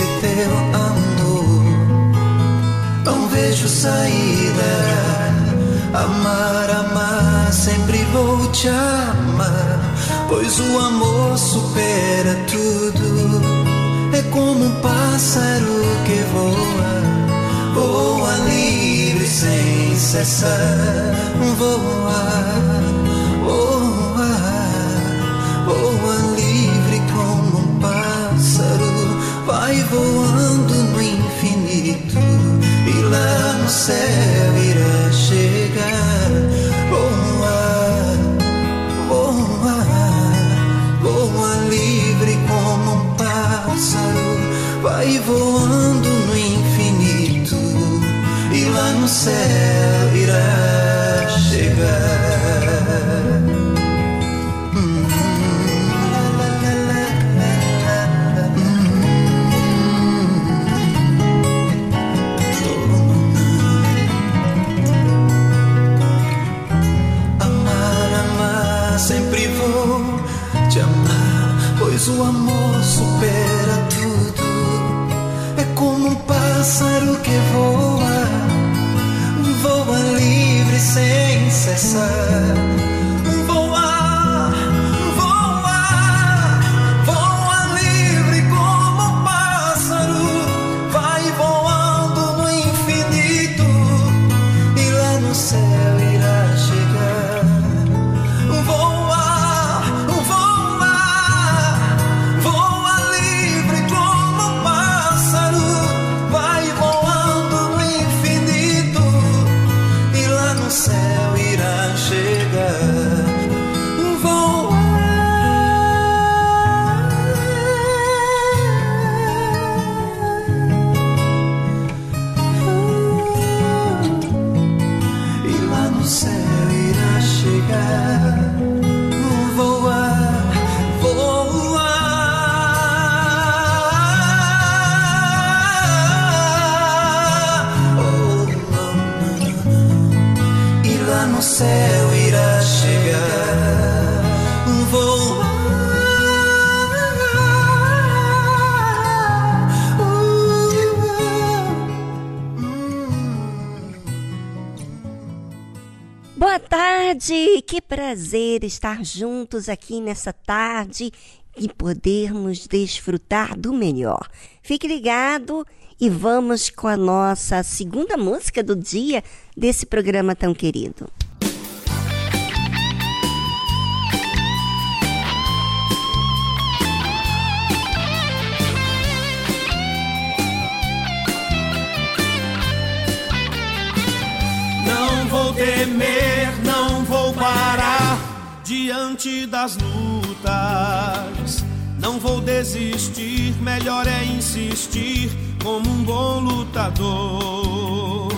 Desse teu amor. Não vejo saída. Amar, amar, sempre vou te amar. Pois o amor supera tudo. É como um pássaro que voa, voa livre sem cessar. Voa, céu irá chegar. Voa, voa, voa livre como um pássaro. Vai voando no infinito e lá no céu prazer estar juntos aqui nessa tarde e podermos desfrutar do melhor. Fique ligado e vamos com a nossa segunda música do dia desse programa tão querido. Não vou temer, não diante das lutas. Não vou desistir, melhor é insistir como um bom lutador.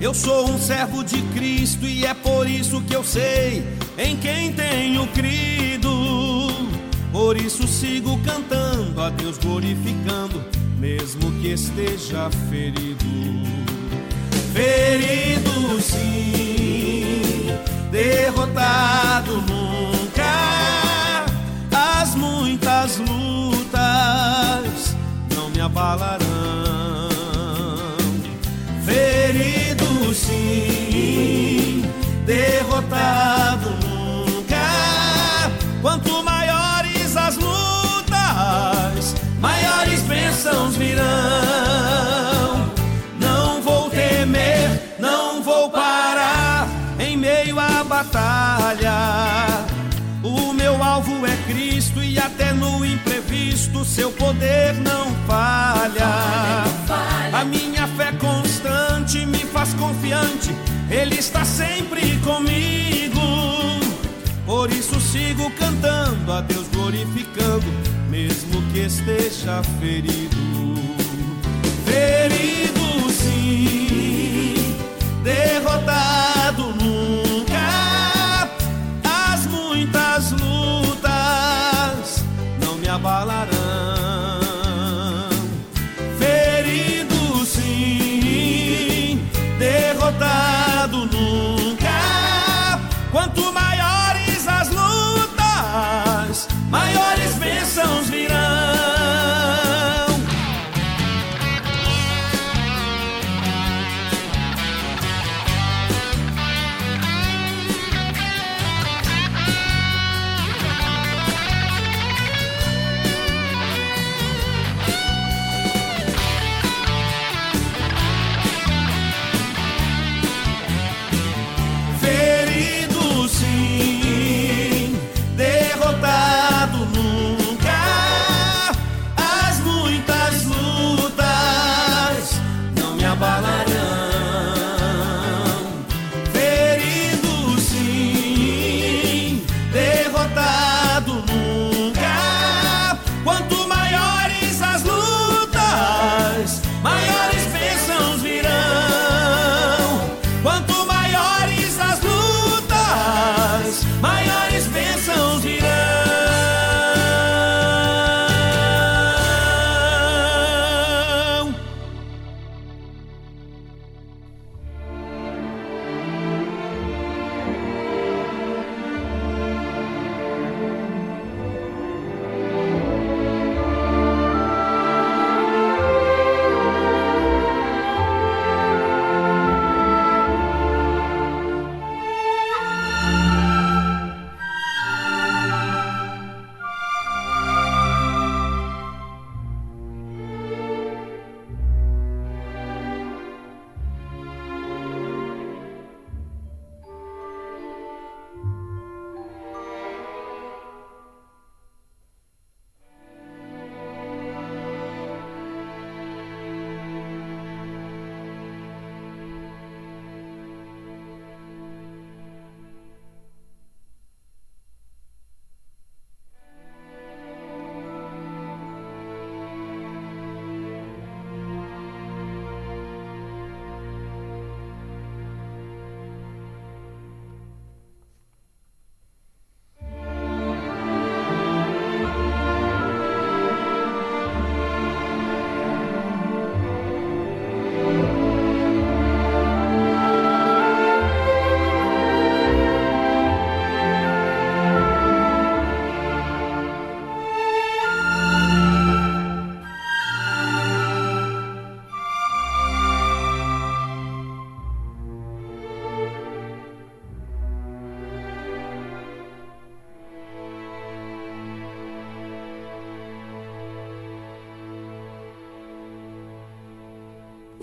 Eu sou um servo de Cristo e é por isso que eu sei em quem tenho crido. Por isso sigo cantando, a Deus glorificando, mesmo que esteja ferido ferido sim, derrotado nunca. As muitas lutas não me abalarão. Ferido sim, derrotado o seu poder não falha. A minha fé constante me faz confiante, Ele está sempre comigo. Por isso sigo cantando, a Deus glorificando, mesmo que esteja ferido. Ferido sim, derrotado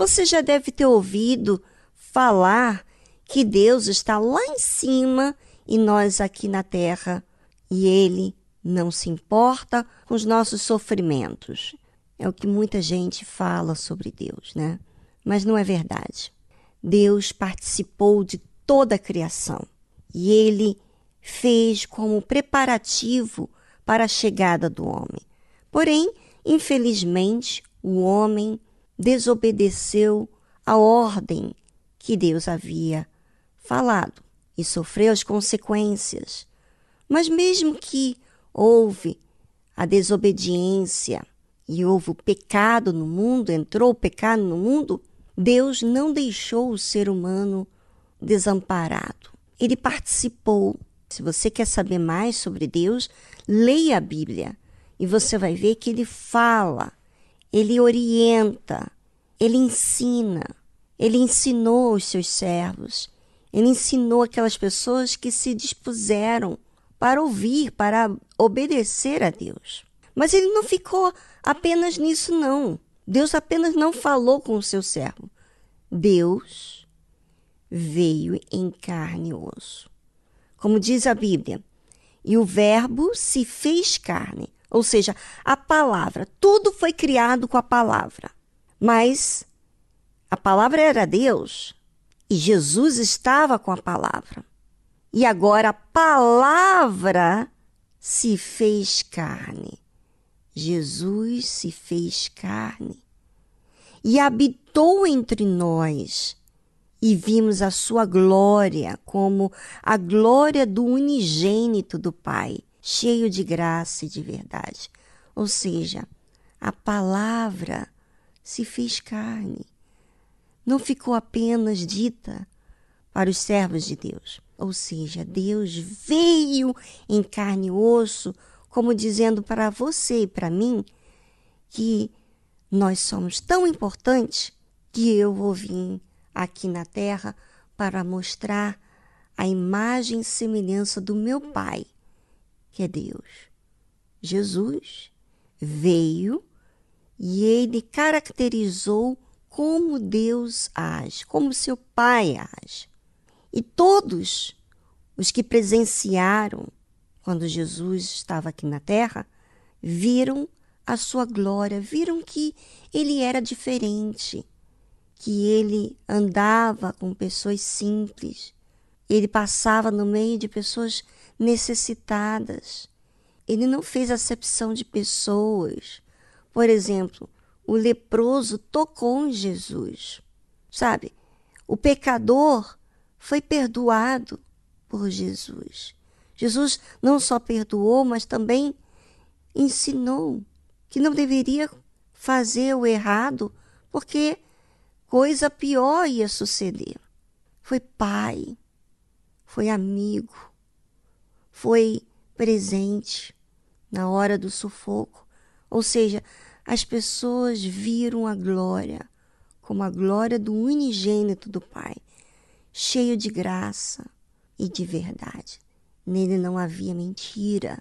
Você já deve ter ouvido falar que Deus está lá em cima e nós aqui na terra, e Ele não se importa com os nossos sofrimentos. É o que muita gente fala sobre Deus, né? Mas não é verdade. Deus participou de toda a criação e Ele fez como preparativo para a chegada do homem. Porém, infelizmente, o homem desobedeceu a ordem que Deus havia falado e sofreu as consequências. Mas mesmo que houve a desobediência e houve o pecado no mundo, entrou o pecado no mundo, Deus não deixou o ser humano desamparado. Ele participou. Se você quer saber mais sobre Deus, leia a Bíblia e você vai ver que ele fala, ele orienta, ele ensina, ele ensinou os seus servos, ele ensinou aquelas pessoas que se dispuseram para ouvir, para obedecer a Deus. Mas ele não ficou apenas nisso, não. Deus apenas não falou com o seu servo. Deus veio em carne e osso. Como diz a Bíblia, e o Verbo se fez carne. Ou seja, a palavra, tudo foi criado com a palavra. Mas a palavra era Deus e Jesus estava com a palavra. E agora a palavra se fez carne. Jesus se fez carne e habitou entre nós. E vimos a sua glória como a glória do unigênito do Pai, cheio de graça e de verdade. Ou seja, a palavra se fez carne. Não ficou apenas dita para os servos de Deus. Ou seja, Deus veio em carne e osso, como dizendo para você e para mim que nós somos tão importantes que eu vou vir aqui na terra para mostrar a imagem e semelhança do meu Pai, que é Deus. Jesus veio e ele caracterizou como Deus age, como seu Pai age. E todos os que presenciaram quando Jesus estava aqui na terra viram a sua glória, viram que ele era diferente, que ele andava com pessoas simples, ele passava no meio de pessoas necessitadas. Ele não fez acepção de pessoas. Por exemplo, o leproso tocou em Jesus. Sabe? O pecador foi perdoado por Jesus. Jesus não só perdoou, mas também ensinou que não deveria fazer o errado, porque coisa pior ia suceder. Foi pai, foi amigo, foi presente na hora do sufoco. Ou seja, as pessoas viram a glória como a glória do unigênito do Pai, cheio de graça e de verdade. Nele não havia mentira,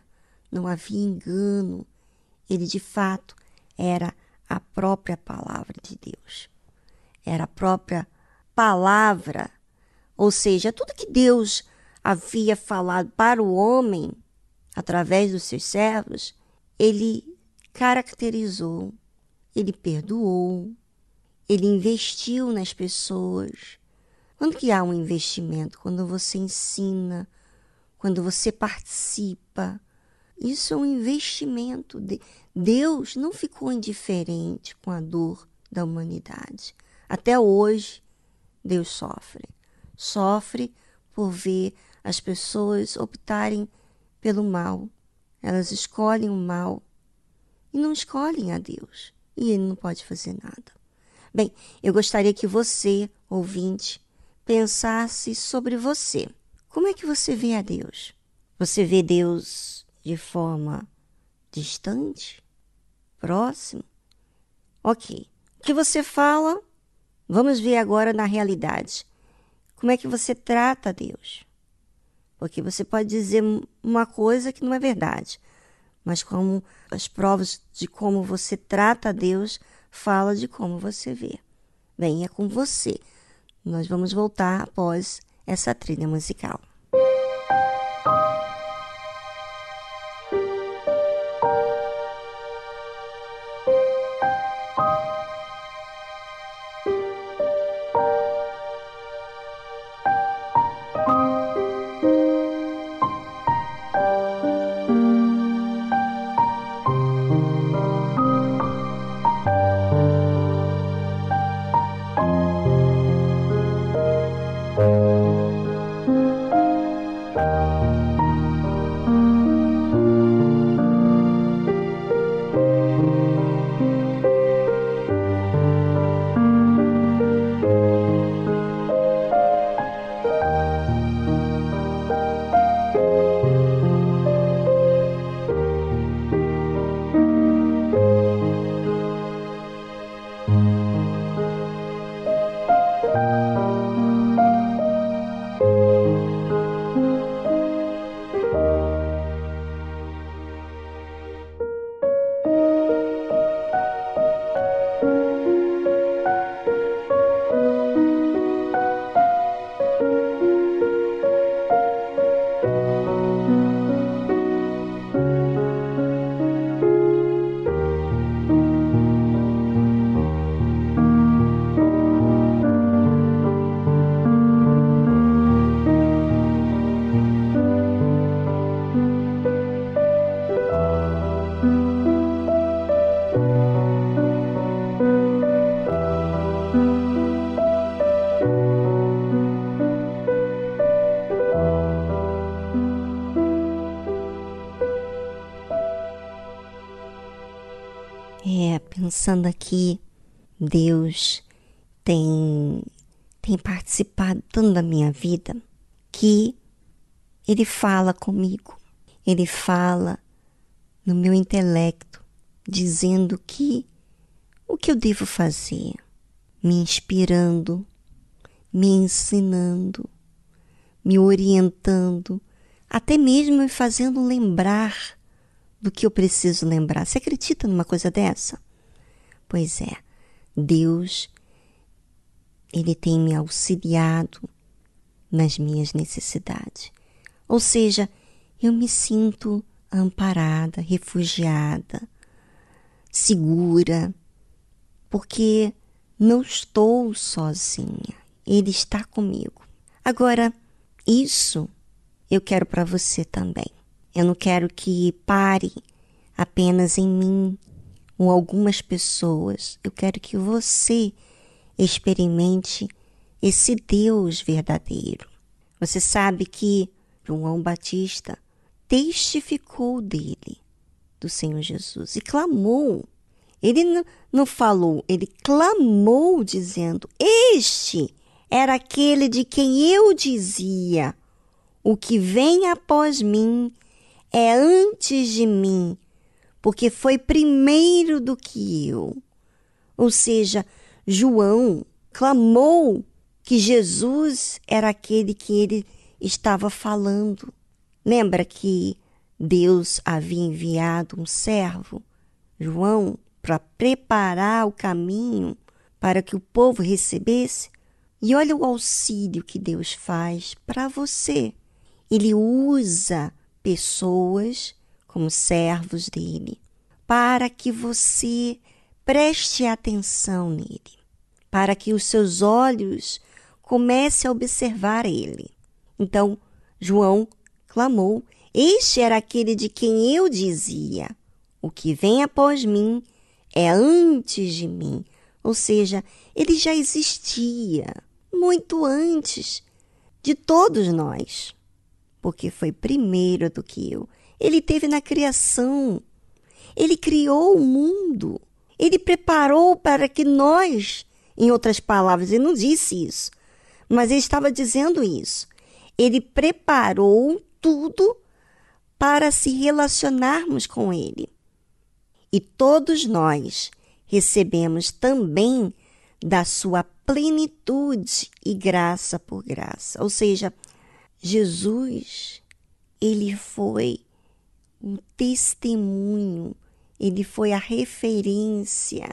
não havia engano. Ele de fato era a própria palavra de Deus. Era a própria palavra, ou seja, tudo que Deus havia falado para o homem através dos seus servos, ele caracterizou, ele perdoou, ele investiu nas pessoas. Quando que há um investimento? Quando você ensina, quando você participa. Isso é um investimento. Deus não ficou indiferente com a dor da humanidade. Até hoje, Deus sofre. Sofre por ver as pessoas optarem pelo mal. Elas escolhem o mal e não escolhem a Deus. E Ele não pode fazer nada. Bem, eu gostaria que você, ouvinte, pensasse sobre você. Como é que você vê a Deus? Você vê Deus de forma distante? Próximo? Ok. O que você fala? Vamos ver agora na realidade. Como é que você trata Deus? Porque você pode dizer uma coisa que não é verdade mas como as provas de como você trata a Deus fala de como você vê. Bem, é com você. Nós vamos voltar após essa trilha musical. Pensando aqui, Deus tem, tem participado tanto da minha vida que Ele fala comigo, Ele fala no meu intelecto, dizendo que o que eu devo fazer, me inspirando, me ensinando, me orientando, até mesmo me fazendo lembrar do que eu preciso lembrar. Você acredita numa coisa dessa? Pois é, Deus, Ele tem me auxiliado nas minhas necessidades. Ou seja, eu me sinto amparada, refugiada, segura, porque não estou sozinha. Ele está comigo. Agora, isso eu quero para você também. Eu não quero que pare apenas em mim ou algumas pessoas. Eu quero que você experimente esse Deus verdadeiro. Você sabe que João Batista testificou dele, do Senhor Jesus, e clamou. Ele não falou, ele clamou, dizendo: Este era aquele de quem eu dizia: O que vem após mim é antes de mim, porque foi primeiro do que eu. Ou seja, João clamou que Jesus era aquele que ele estava falando. Lembra que Deus havia enviado um servo, João, para preparar o caminho para que o povo recebesse? E olha o auxílio que Deus faz para você. Ele usa pessoas como servos dele, para que você preste atenção nele, para que os seus olhos comecem a observar ele. Então, João clamou: Este era aquele de quem eu dizia: O que vem após mim é antes de mim. Ou seja, ele já existia muito antes de todos nós porque foi primeiro do que eu. Ele teve na criação. Ele criou o mundo. Ele preparou para que nós, em outras palavras, ele não disse isso, mas ele estava dizendo isso. Ele preparou tudo para se relacionarmos com ele. E todos nós recebemos também da sua plenitude e graça por graça. Ou seja, Jesus, ele foi um testemunho, ele foi a referência,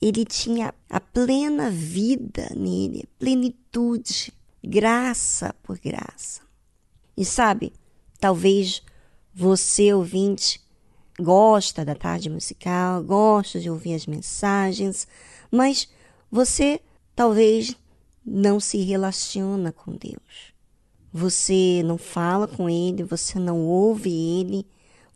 ele tinha a plena vida nele, plenitude, graça por graça. E sabe, talvez você, ouvinte, gosta da tarde musical, gosta de ouvir as mensagens, mas você talvez não se relaciona com Deus. Você não fala com ele, você não ouve ele.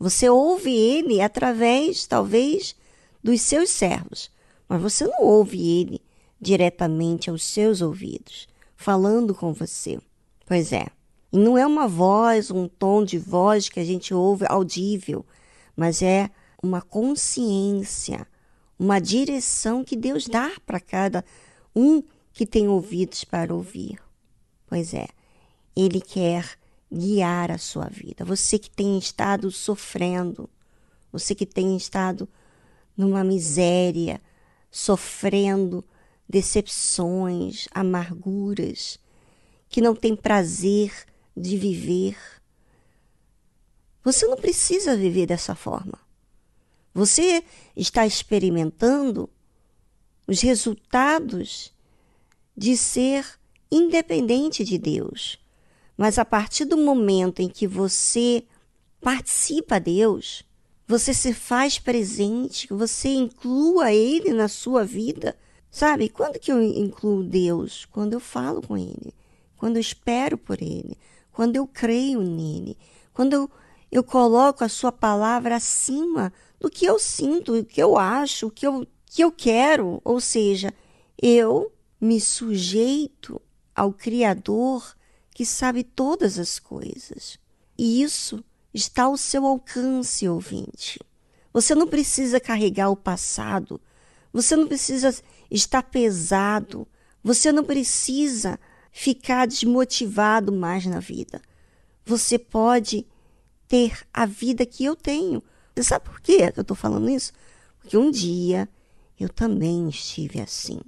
Você ouve ele através, talvez, dos seus servos, mas você não ouve ele diretamente aos seus ouvidos, falando com você. Pois é. E não é uma voz, um tom de voz que a gente ouve audível, mas é uma consciência, uma direção que Deus dá para cada um que tem ouvidos para ouvir. Pois é. Ele quer guiar a sua vida. Você que tem estado sofrendo, você que tem estado numa miséria, sofrendo decepções, amarguras, que não tem prazer de viver. Você não precisa viver dessa forma. Você está experimentando os resultados de ser independente de Deus mas a partir do momento em que você participa a Deus, você se faz presente, você inclua Ele na sua vida. Sabe, quando que eu incluo Deus? Quando eu falo com Ele, quando eu espero por Ele, quando eu creio nele, quando eu, eu coloco a Sua palavra acima do que eu sinto, o que eu acho, o que eu, que eu quero. Ou seja, eu me sujeito ao Criador que sabe todas as coisas. E isso está ao seu alcance, ouvinte. Você não precisa carregar o passado. Você não precisa estar pesado. Você não precisa ficar desmotivado mais na vida. Você pode ter a vida que eu tenho. Você sabe por quê que eu estou falando isso? Porque um dia eu também estive assim.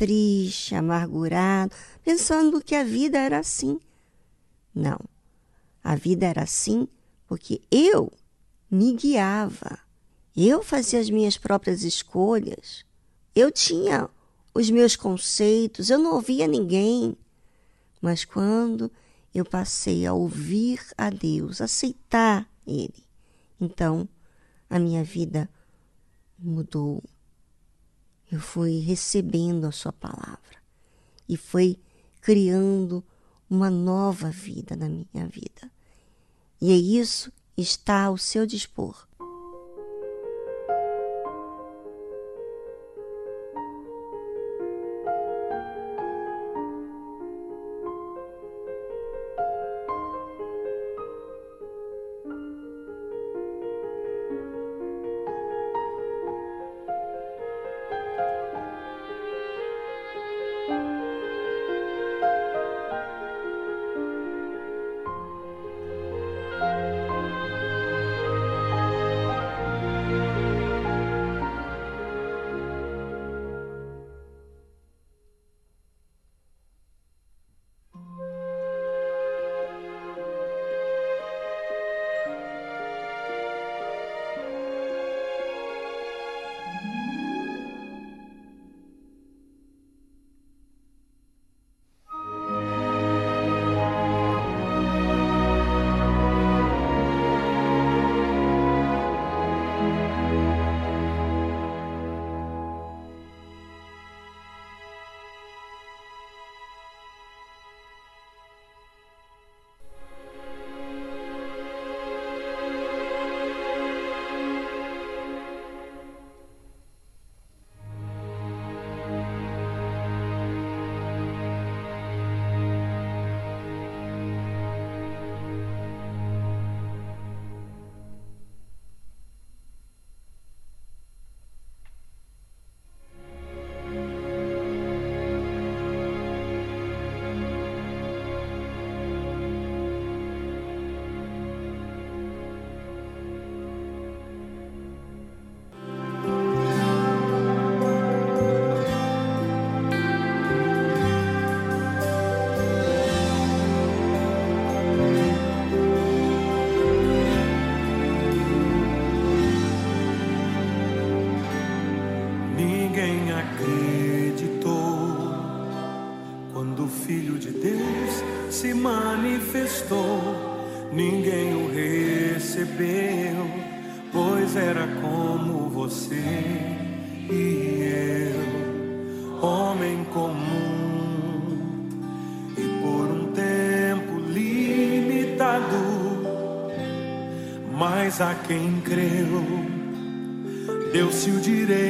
Triste, amargurado, pensando que a vida era assim. Não. A vida era assim porque eu me guiava. Eu fazia as minhas próprias escolhas. Eu tinha os meus conceitos, eu não ouvia ninguém. Mas quando eu passei a ouvir a Deus, aceitar Ele, então a minha vida mudou. Eu fui recebendo a Sua palavra e foi criando uma nova vida na minha vida. E é isso está ao seu dispor. Quem creu. Deu-se o direito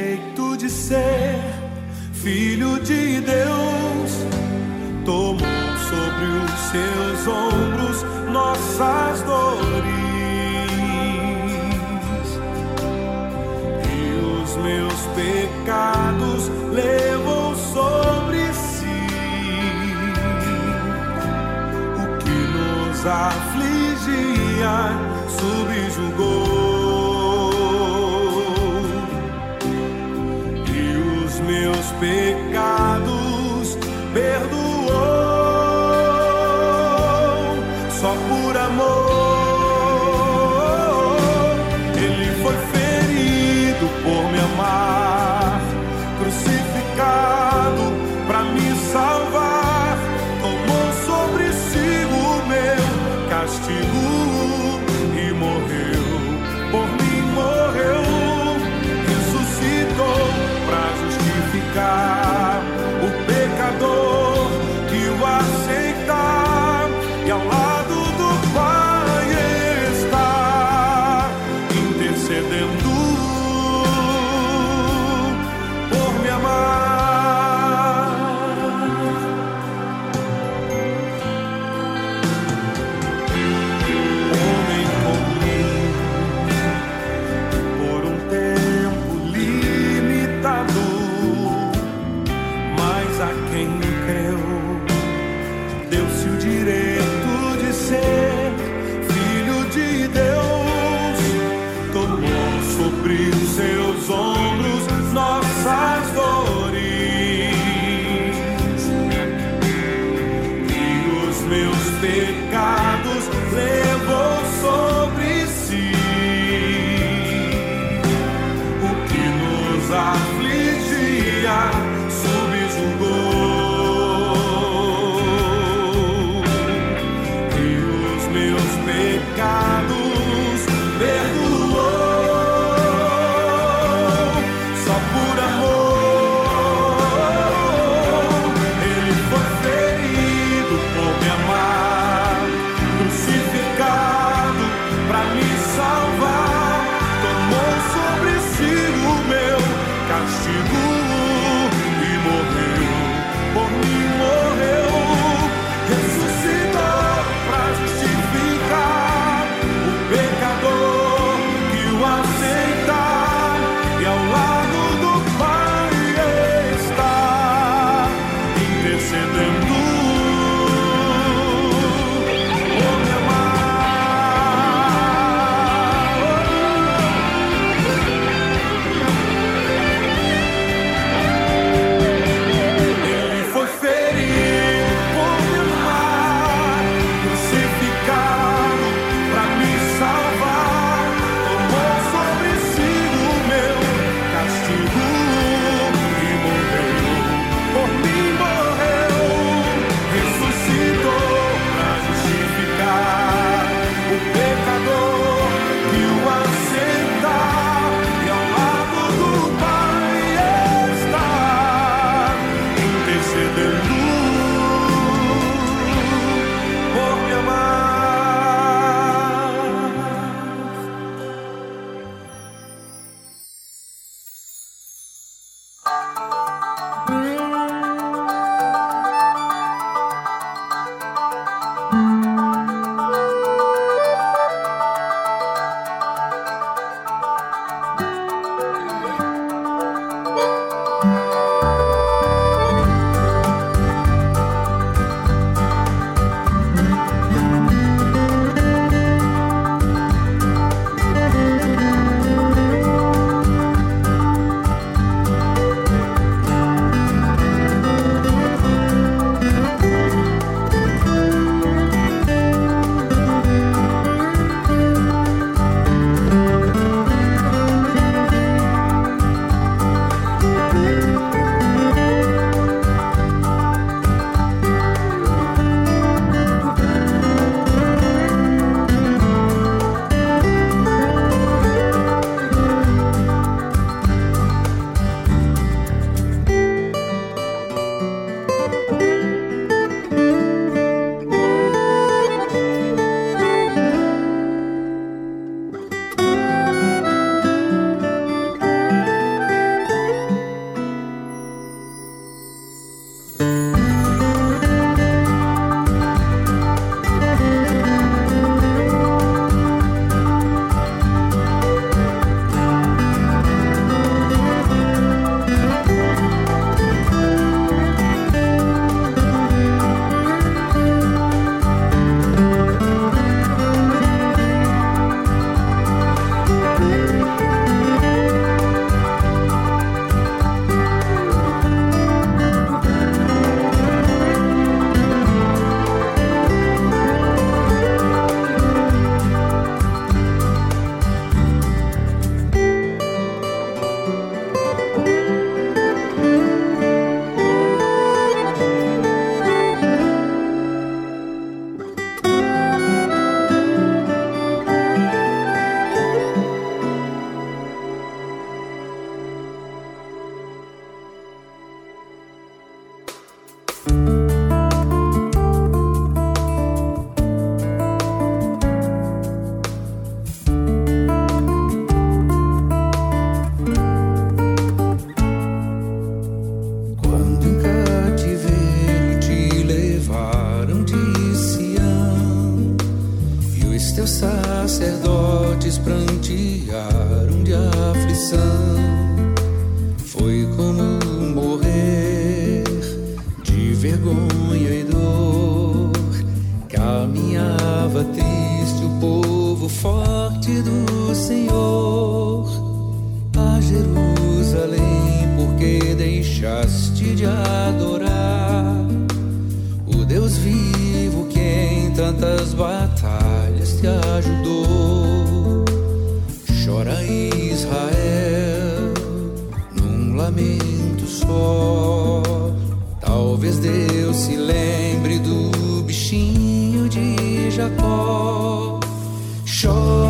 show.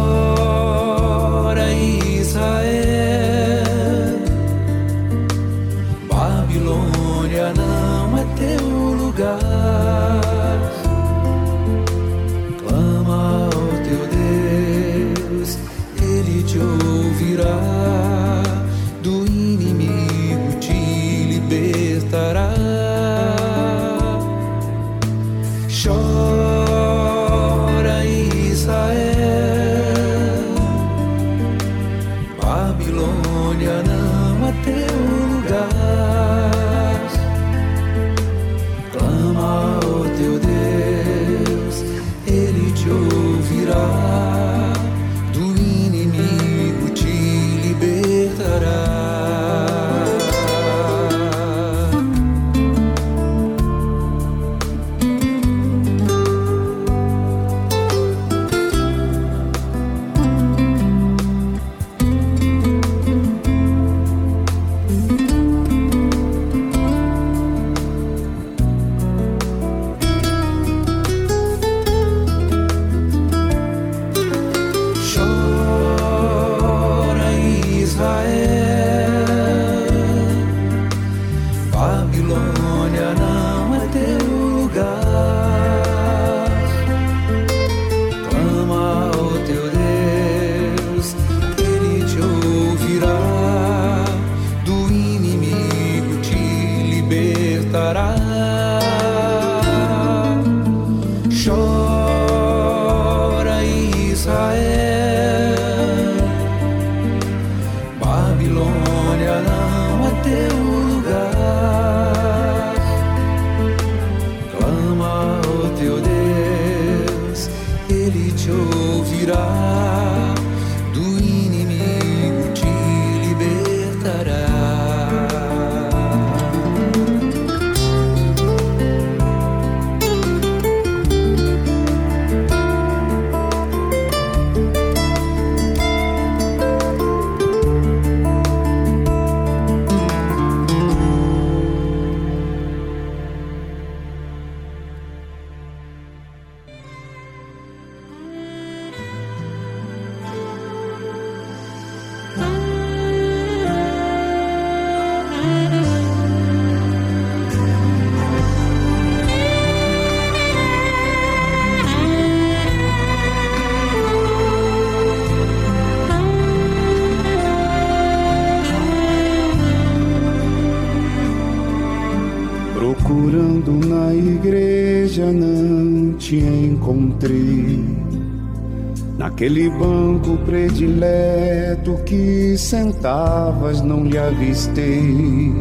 Naquele banco predileto que sentavas não lhe avistei.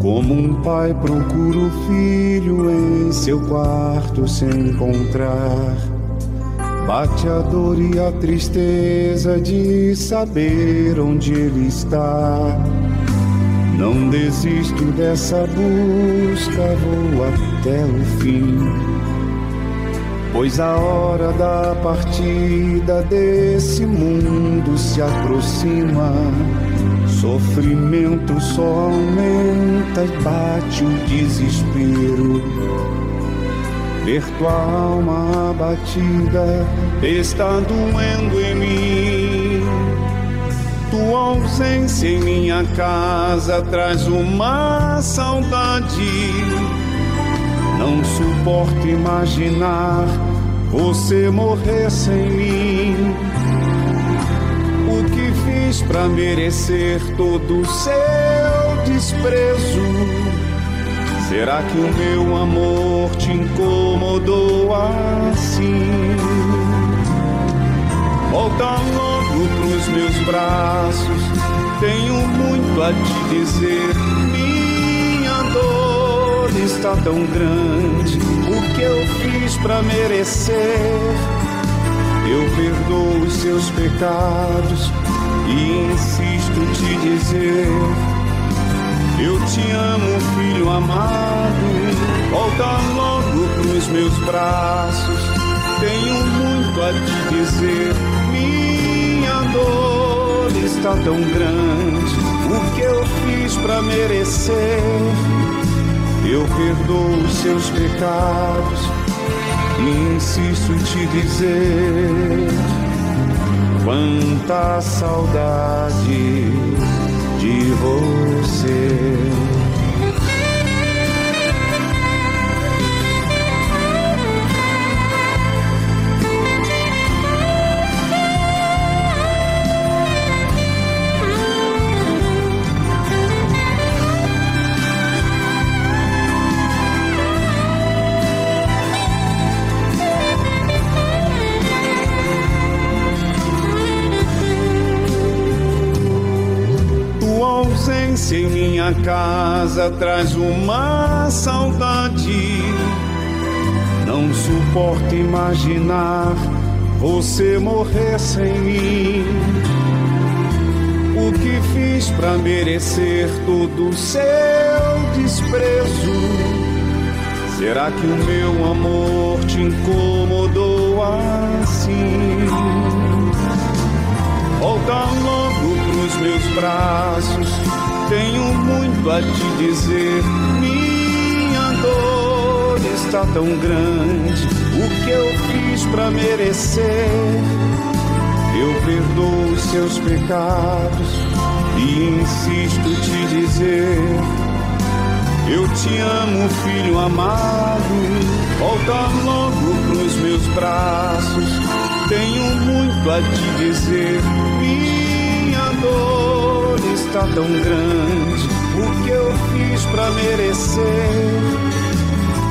Como um pai procura o filho em seu quarto se encontrar. Bate a dor e a tristeza de saber onde ele está. Não desisto dessa busca, vou até o fim. Pois a hora da partida desse mundo se aproxima. Sofrimento só aumenta e bate o desespero. Ver tua alma abatida está doendo em mim. Tua ausência em minha casa traz uma saudade. Não suporto imaginar você morrer sem mim. O que fiz pra merecer todo o seu desprezo? Será que o meu amor te incomodou assim? Volta logo pros meus braços, tenho muito a te dizer. Minha dor está tão grande, eu fiz pra merecer? Eu perdoo os seus pecados e insisto te dizer. Eu te amo, filho amado. Volta logo pros meus braços. Tenho muito a te dizer. Minha dor está tão grande. O que eu fiz pra merecer? Eu perdoo os seus pecados e insisto em te dizer. Quanta saudade de você. Casa traz uma saudade, não suporto imaginar você morrer sem mim. O que fiz para merecer todo o seu desprezo? Será que o meu amor te incomodou assim? Volta logo pros meus braços, tenho muito a te dizer. Minha dor está tão grande, o que eu fiz para merecer? Eu perdoo os seus pecados e insisto te dizer. Eu te amo, filho amado. Volta logo pros meus braços. Tenho muito a te dizer. Minha dor está tão grande. Para merecer?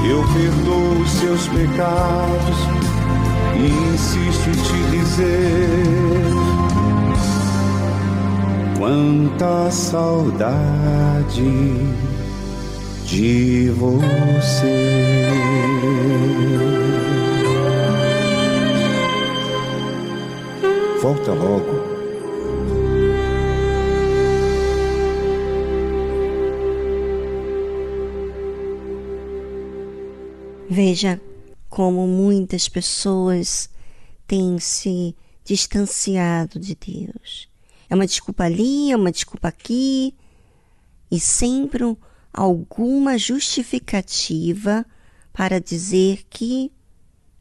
Eu perdoo os seus pecados e insisto em te dizer. Quanta saudade de você. Volta logo. Veja como muitas pessoas têm se distanciado de Deus. É uma desculpa ali, é uma desculpa aqui, e sempre alguma justificativa para dizer que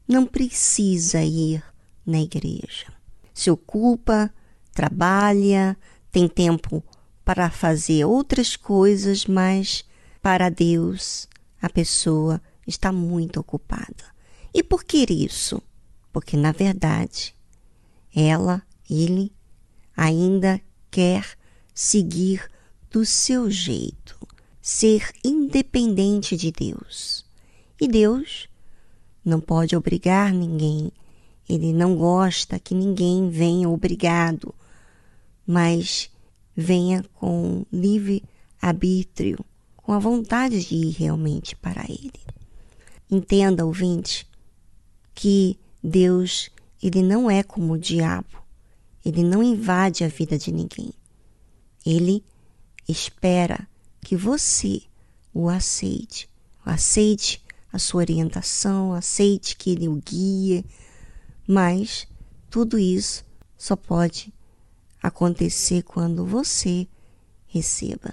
não precisa ir na igreja. Se ocupa, trabalha, tem tempo para fazer outras coisas, mas para Deus a pessoa está muito ocupada. E por que isso? Porque na verdade ela, ele ainda quer seguir do seu jeito, ser independente de Deus. E Deus não pode obrigar ninguém. Ele não gosta que ninguém venha obrigado, mas venha com livre arbítrio, com a vontade de ir realmente para Ele. Entenda, ouvinte, que Deus, ele não é como o diabo. Ele não invade a vida de ninguém. Ele espera que você o aceite. Aceite a sua orientação, aceite que ele o guie, mas tudo isso só pode acontecer quando você receba.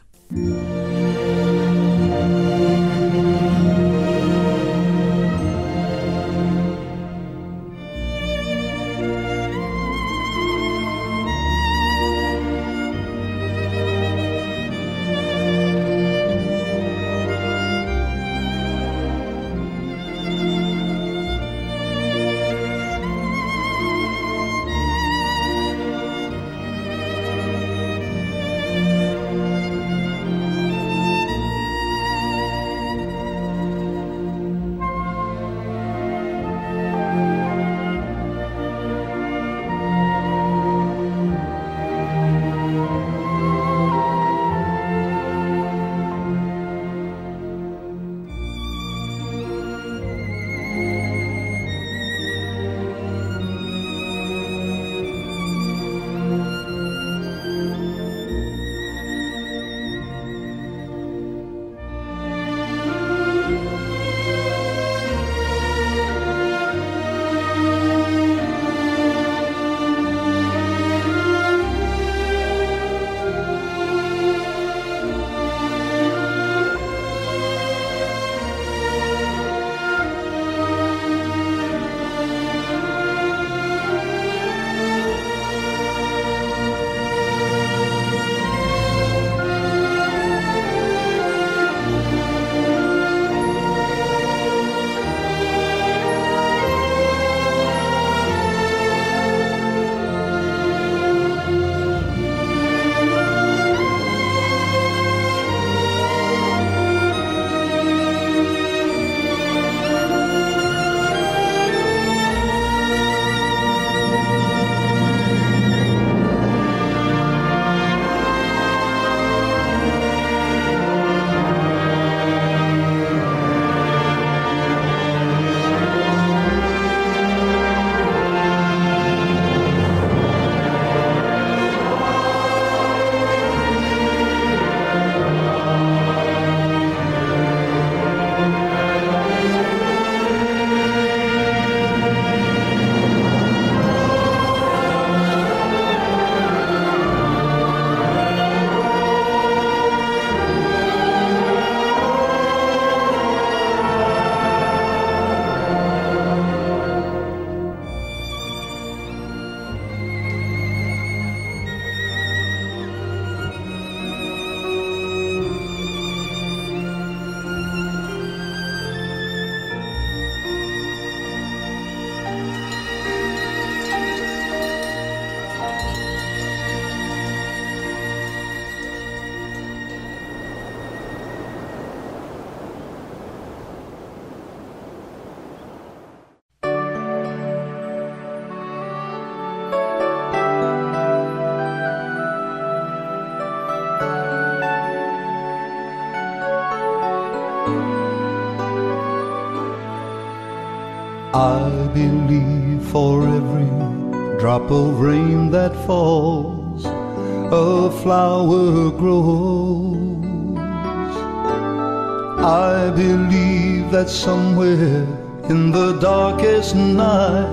believe for every drop of rain that falls, a flower grows. I believe that somewhere in the darkest night,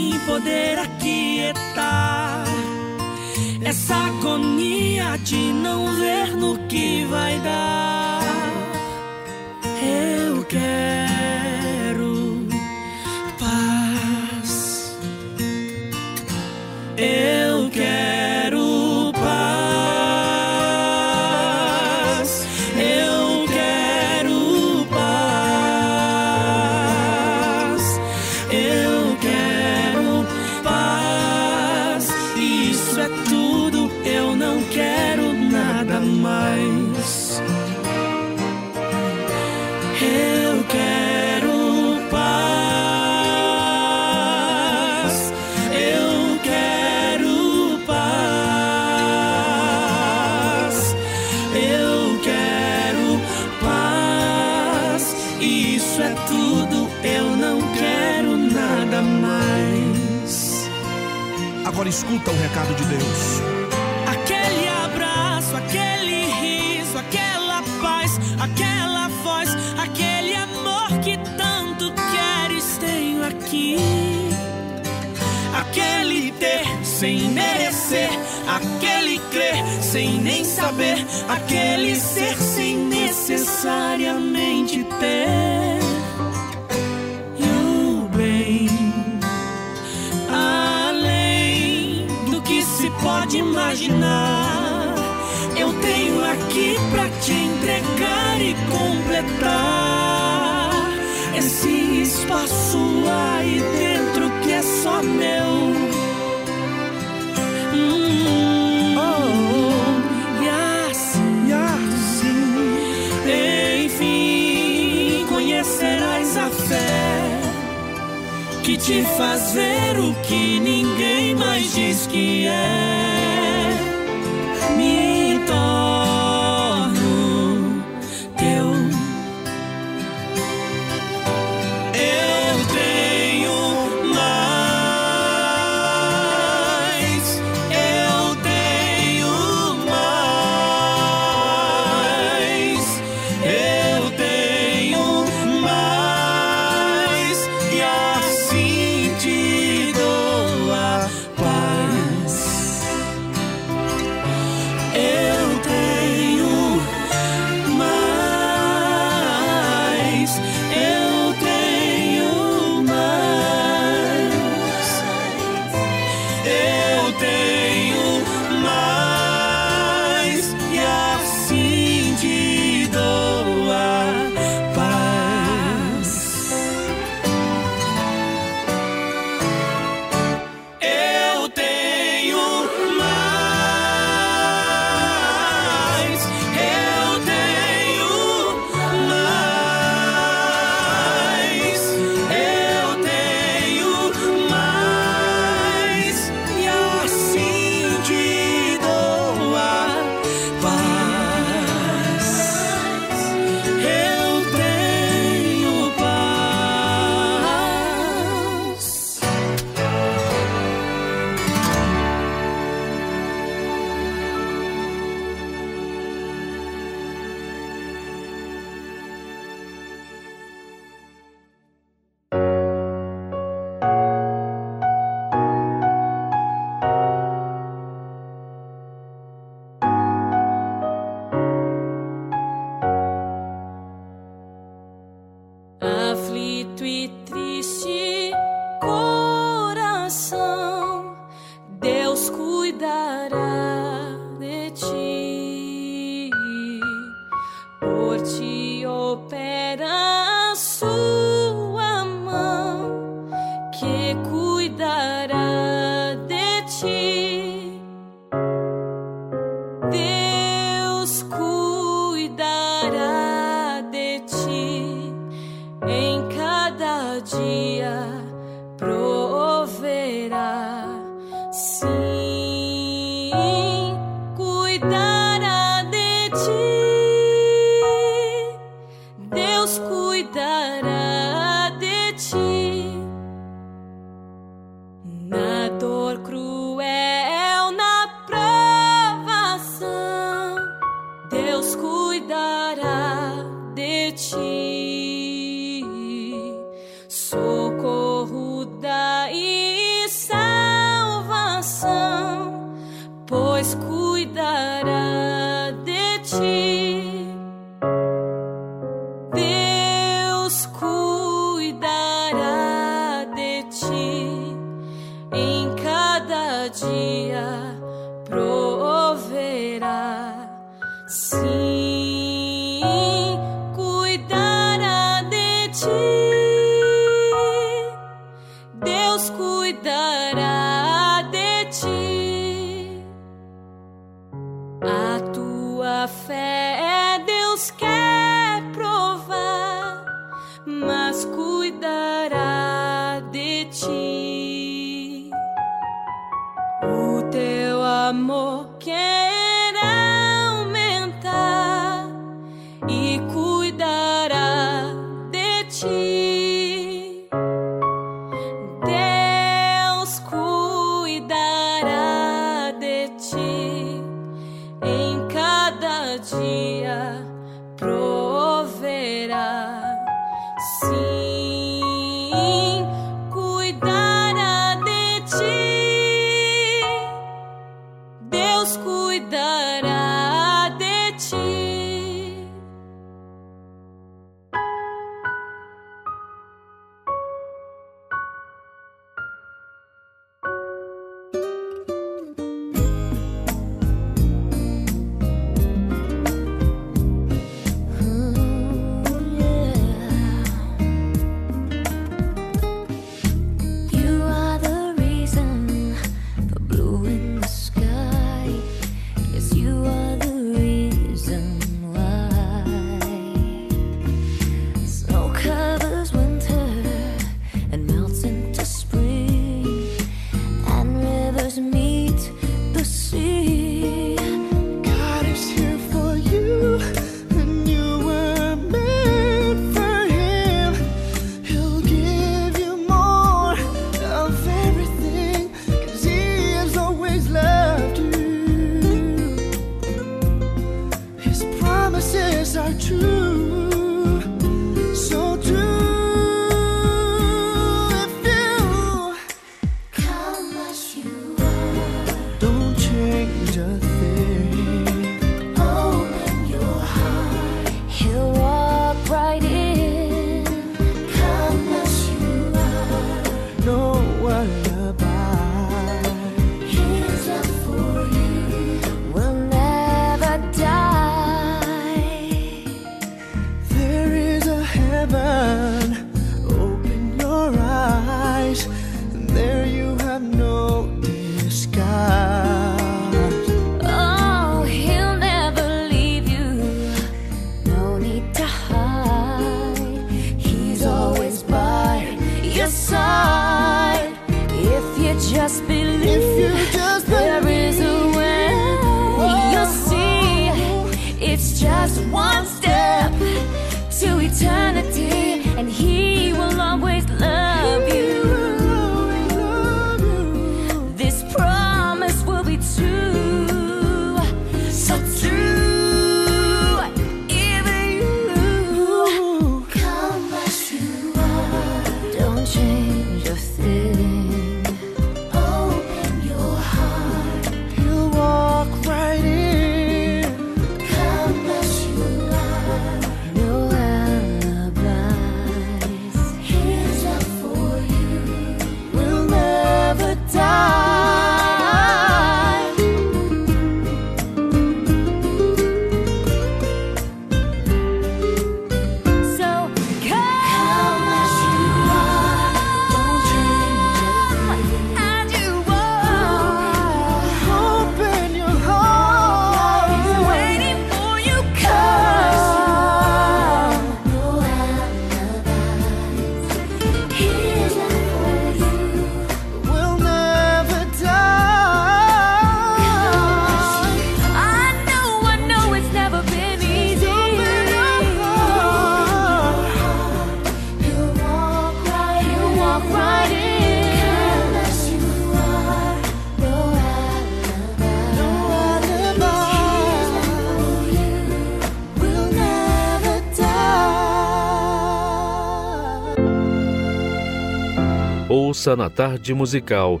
Ouça na tarde musical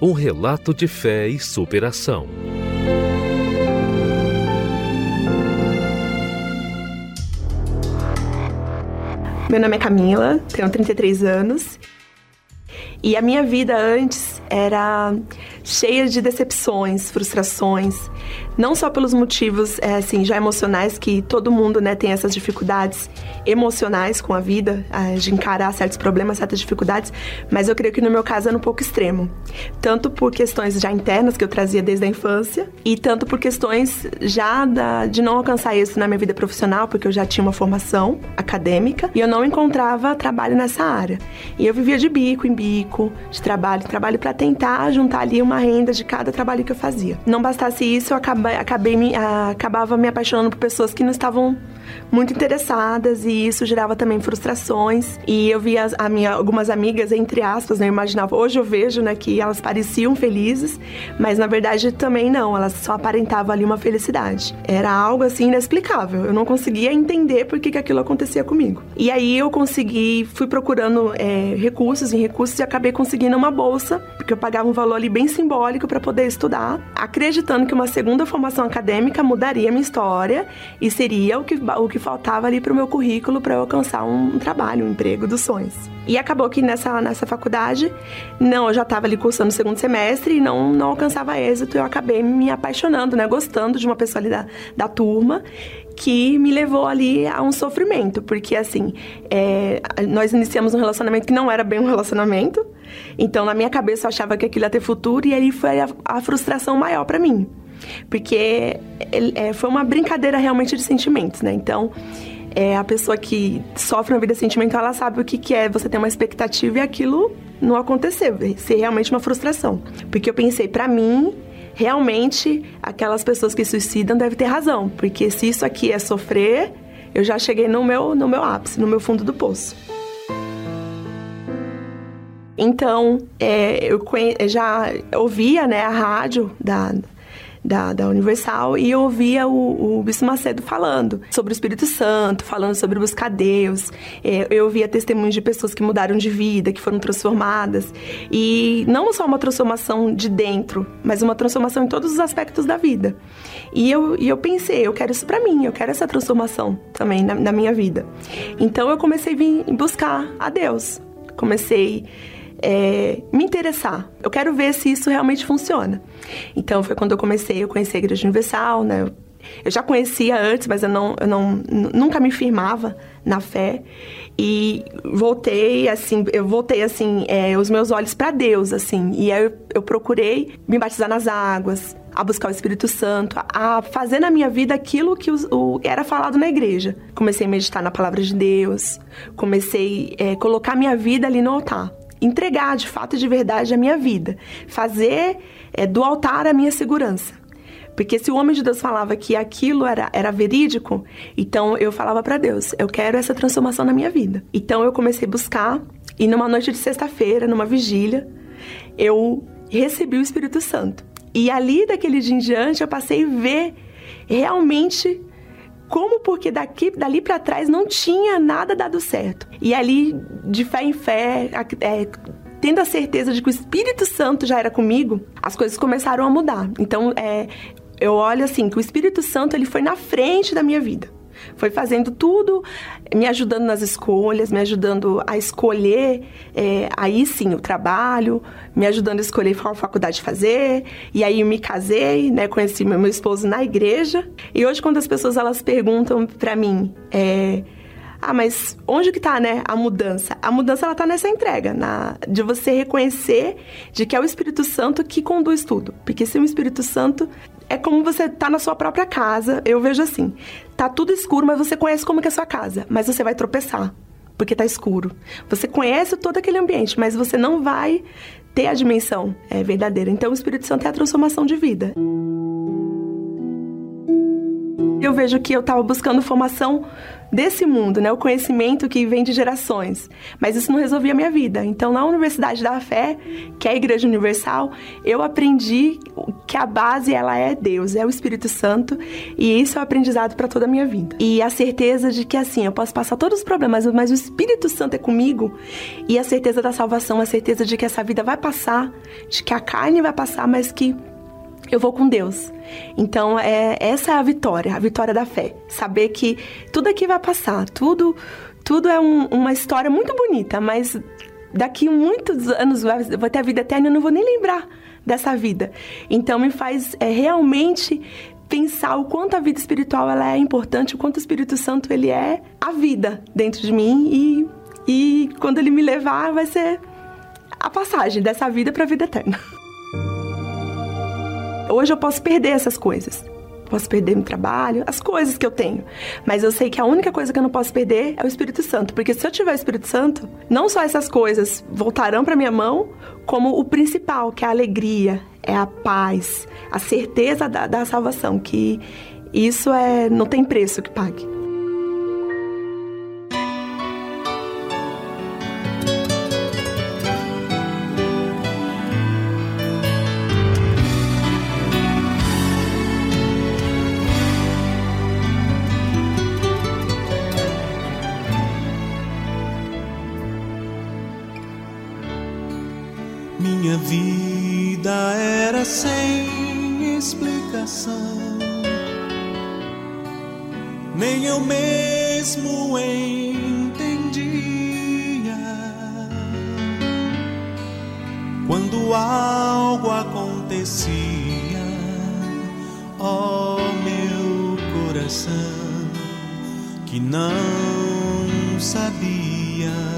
um relato de fé e superação. Meu nome é Camila, tenho 33 anos. E a minha vida antes era cheia de decepções, frustrações, não só pelos motivos é, assim já emocionais que todo mundo né, tem essas dificuldades emocionais com a vida, é, de encarar certos problemas, certas dificuldades, mas eu creio que no meu caso era um pouco extremo, tanto por questões já internas que eu trazia desde a infância e tanto por questões já da, de não alcançar isso na minha vida profissional, porque eu já tinha uma formação acadêmica e eu não encontrava trabalho nessa área. E eu vivia de bico em bico, de trabalho em trabalho para tentar juntar ali uma renda de cada trabalho que eu fazia. Não bastasse isso, eu acabei, acabei ah, acabava me apaixonando por pessoas que não estavam muito interessadas e isso gerava também frustrações. E eu via a minha, algumas amigas, entre aspas, né, eu imaginava, hoje eu vejo né, que elas pareciam felizes, mas na verdade também não, elas só aparentavam ali uma felicidade. Era algo assim inexplicável, eu não conseguia entender por que, que aquilo acontecia comigo. E aí eu consegui, fui procurando é, recursos em recursos e acabei conseguindo uma bolsa, porque eu pagava um valor ali bem simbólico para poder estudar, acreditando que uma segunda formação acadêmica mudaria minha história e seria o que, o que faltava ali para o meu currículo para eu alcançar um, trabalho, um emprego dos sonhos. E acabou que nessa, nessa faculdade, não, eu já estava ali cursando o segundo semestre e não, não alcançava êxito. Eu acabei me apaixonando, né? Gostando de uma pessoa ali da, da turma que me levou ali a um sofrimento, porque assim, é, nós iniciamos um relacionamento que não era bem um relacionamento, então na minha cabeça eu achava que aquilo ia ter futuro e aí foi a, a frustração maior para mim, porque é, foi uma brincadeira realmente de sentimentos, né? Então é, a pessoa que sofre uma vida sentimental, ela sabe o que, que é você ter uma expectativa e aquilo não acontecer, ser realmente uma frustração. Porque eu pensei, para mim, realmente aquelas pessoas que suicidam devem ter razão, porque se isso aqui é sofrer, eu já cheguei no meu, no meu ápice, no meu fundo do poço. Então, é, eu já ouvia né, a rádio da, da, da Universal e eu ouvia o, o Bispo Macedo falando sobre o Espírito Santo, falando sobre buscar Deus. É, eu ouvia testemunhos de pessoas que mudaram de vida, que foram transformadas. E não só uma transformação de dentro, mas uma transformação em todos os aspectos da vida. E eu, e eu pensei, eu quero isso para mim, eu quero essa transformação também na, na minha vida. Então eu comecei a vir buscar a Deus. Comecei é, me interessar. Eu quero ver se isso realmente funciona. Então foi quando eu comecei, eu conheci a Igreja Universal, né? Eu já conhecia antes, mas eu, não, eu não, nunca me firmava na fé. E voltei, assim, eu voltei, assim, é, os meus olhos para Deus, assim. E aí eu, eu procurei me batizar nas águas, a buscar o Espírito Santo, a fazer na minha vida aquilo que o, o, era falado na igreja. Comecei a meditar na palavra de Deus, comecei a é, colocar minha vida ali no altar entregar de fato e de verdade a minha vida, fazer é, do altar a minha segurança. Porque se o homem de Deus falava que aquilo era, era verídico, então eu falava para Deus, eu quero essa transformação na minha vida. Então eu comecei a buscar e numa noite de sexta-feira, numa vigília, eu recebi o Espírito Santo. E ali daquele dia em diante eu passei a ver realmente como porque daqui, dali para trás não tinha nada dado certo. E ali, de fé em fé, é, tendo a certeza de que o Espírito Santo já era comigo, as coisas começaram a mudar. Então, é, eu olho assim, que o Espírito Santo ele foi na frente da minha vida. Foi fazendo tudo, me ajudando nas escolhas, me ajudando a escolher, é, aí sim, o trabalho, me ajudando a escolher qual faculdade fazer. E aí eu me casei, né? Conheci meu, esposo na igreja. E hoje, quando as pessoas elas perguntam para mim, é, ah, mas onde que tá, né, a mudança? A mudança ela tá nessa entrega, na de você reconhecer de que é o Espírito Santo que conduz tudo. Porque se o Espírito Santo é como você tá na sua própria casa, eu vejo assim. Tá tudo escuro, mas você conhece como é a sua casa, mas você vai tropeçar, porque tá escuro. Você conhece todo aquele ambiente, mas você não vai ter a dimensão é, verdadeira. Então o Espírito Santo é a transformação de vida. Eu vejo que eu estava buscando formação desse mundo, né? O conhecimento que vem de gerações. Mas isso não resolvia a minha vida. Então, na Universidade da Fé, que é a Igreja Universal, eu aprendi que a base ela é Deus, é o Espírito Santo, e isso é o aprendizado para toda a minha vida. E a certeza de que assim, eu posso passar todos os problemas, mas o Espírito Santo é comigo, e a certeza da salvação, a certeza de que essa vida vai passar, de que a carne vai passar, mas que eu vou com Deus. Então, é, essa é a vitória, a vitória da fé. Saber que tudo aqui vai passar, tudo, tudo é um, uma história muito bonita, mas daqui muitos anos vou ter a vida eterna eu não vou nem lembrar dessa vida. Então, me faz é, realmente pensar o quanto a vida espiritual ela é importante, o quanto o Espírito Santo ele é a vida dentro de mim e, e quando ele me levar vai ser a passagem dessa vida para a vida eterna. Hoje eu posso perder essas coisas. Posso perder meu trabalho, as coisas que eu tenho. Mas eu sei que a única coisa que eu não posso perder é o Espírito Santo. Porque se eu tiver o Espírito Santo, não só essas coisas voltarão para minha mão, como o principal, que é a alegria, é a paz, a certeza da, da salvação. Que isso é não tem preço que pague. coração, nem eu mesmo entendia quando algo acontecia, ó oh, meu coração que não sabia.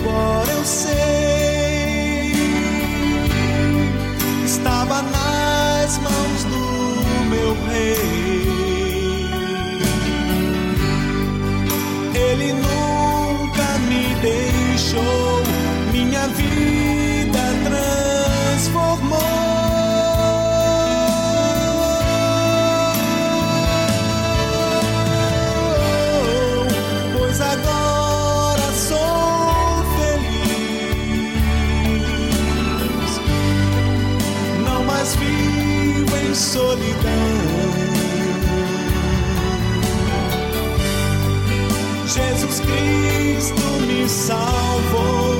agora eu sei. Cristo me salvou.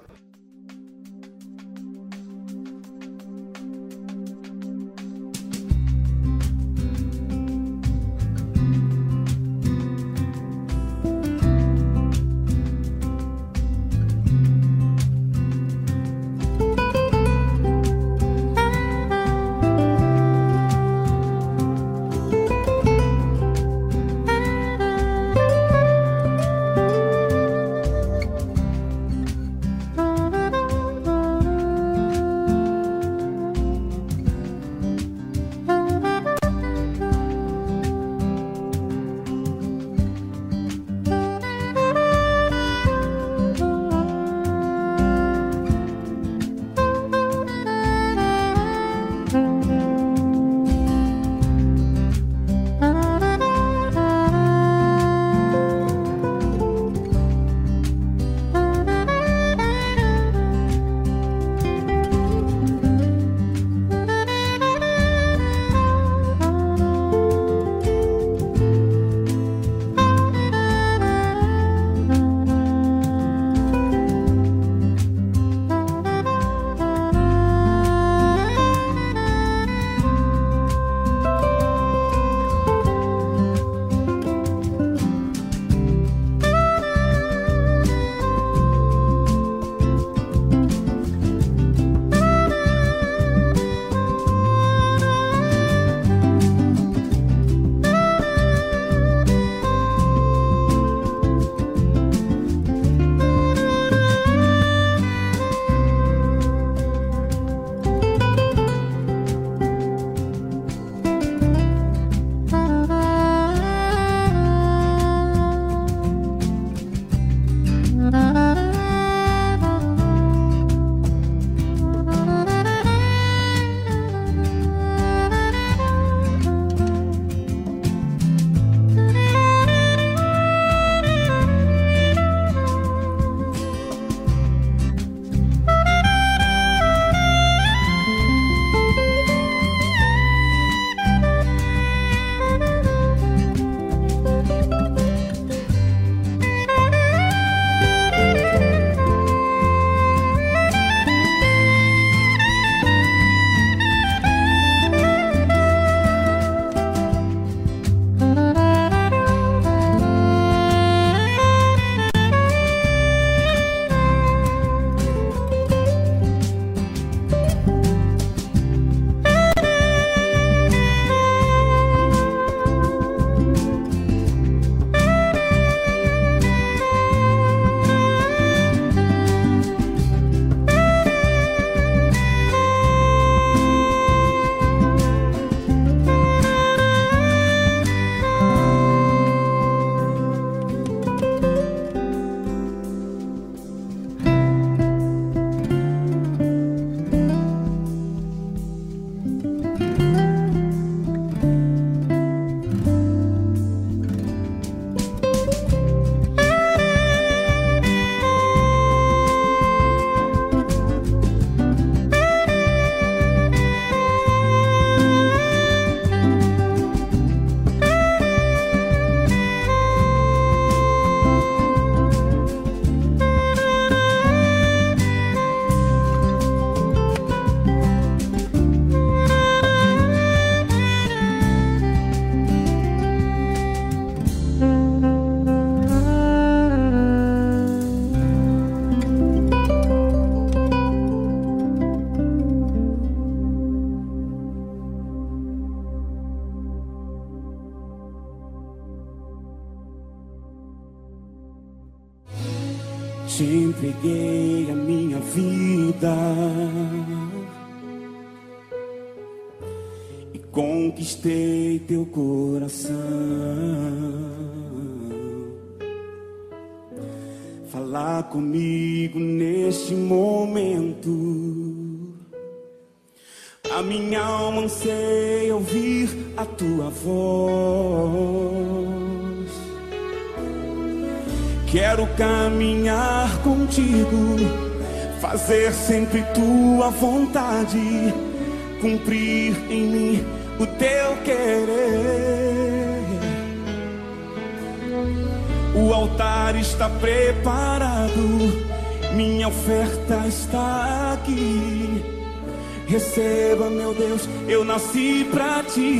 Nasci pra ti.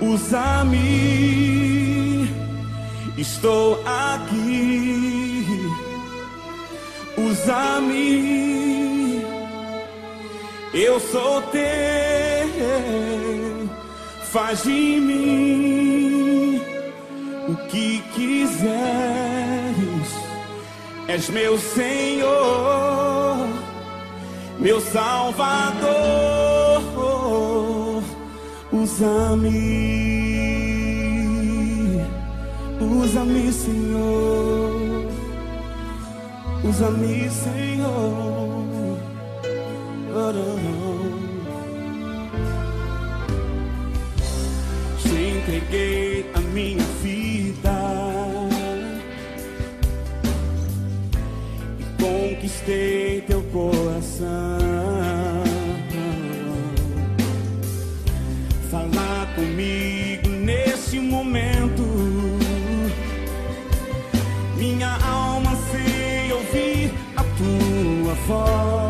Usa-me, estou aqui. Usa-me, eu sou teu. Faz de mim o que quiseres. És meu Senhor meu Salvador, usa-me, usa-me, Senhor, usa-me, Senhor. Te entreguei a minha vida. conquistei teu coração. Falar comigo nesse momento. Minha alma se ouvir a tua voz.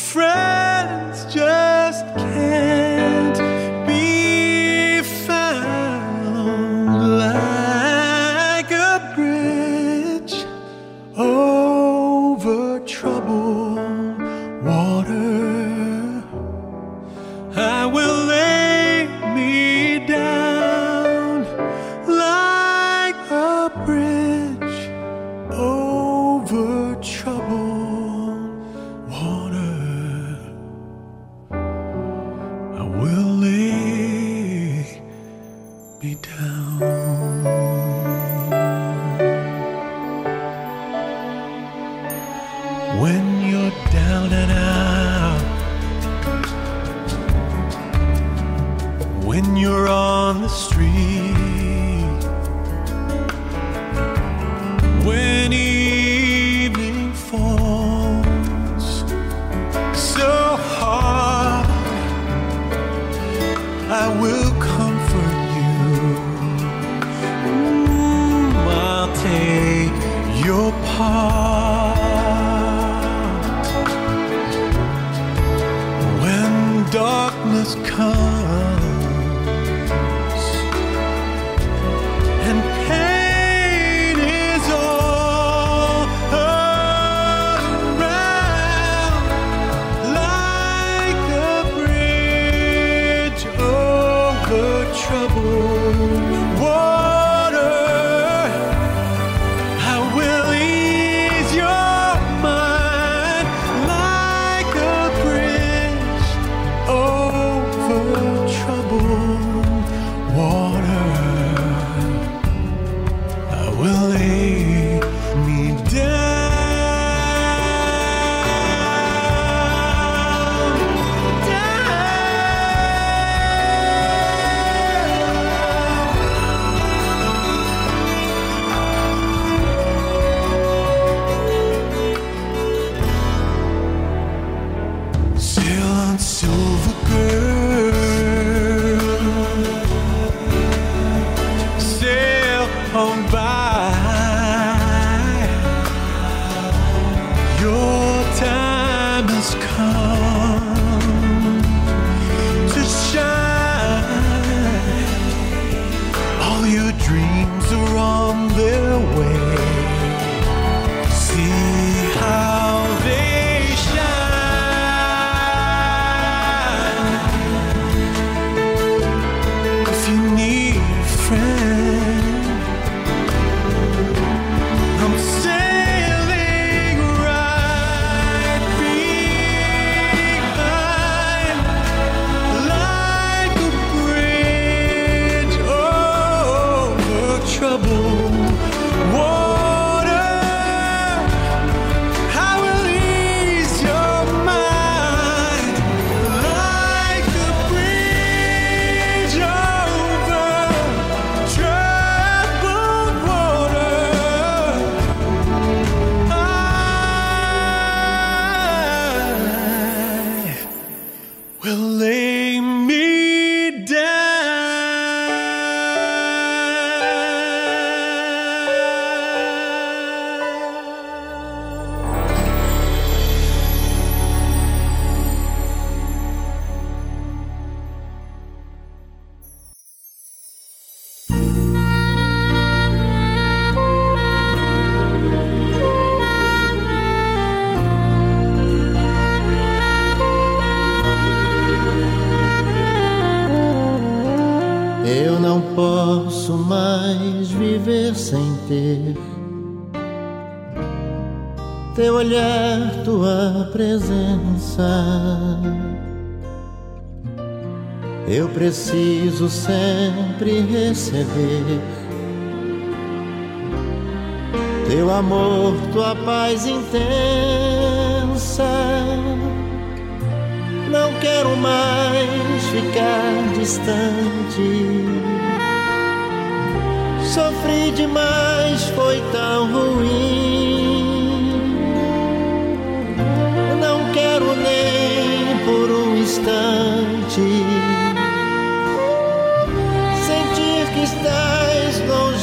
Friends just can't olhar, tua presença. Eu preciso sempre receber teu amor, tua paz intensa. Não quero mais ficar distante. Sofri demais, foi tão ruim.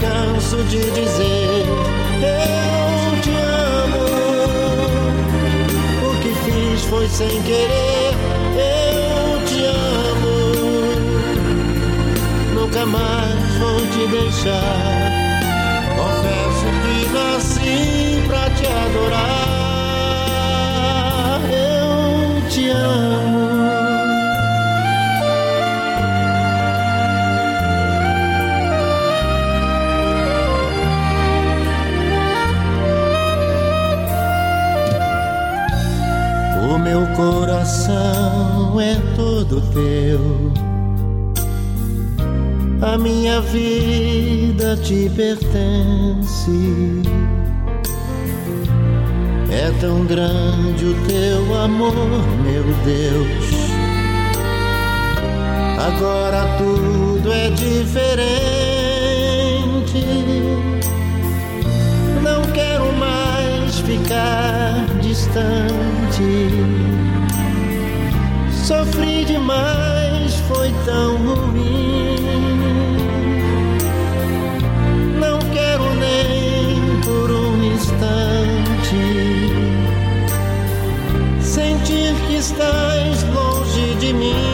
Canso de dizer. Eu te amo, o que fiz foi sem querer. Eu te amo, nunca mais vou te deixar. Confesso que nasci pra te adorar. Eu te amo. Meu coração é todo teu. A minha vida te pertence. É tão grande o teu amor, meu Deus. Agora tudo é diferente. Não quero mais ficar distante. Sofri demais, foi tão ruim. Não quero nem por um instante sentir que estás longe de mim.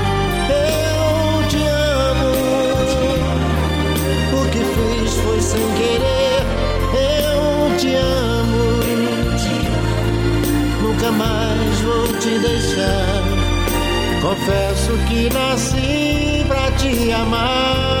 Sem querer. Eu te amo, nunca mais vou te deixar. Confesso que nasci pra te amar.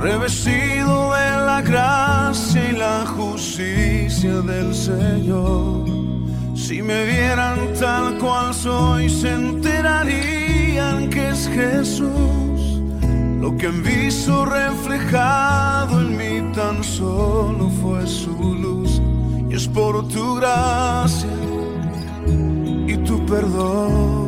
revestido de la gracia y la justicia del Señor. Si me vieran tal cual soy, se enterarían que es Jesús. Lo que han visto reflejado en mí tan solo fue su luz. Y es por tu gracia y tu perdón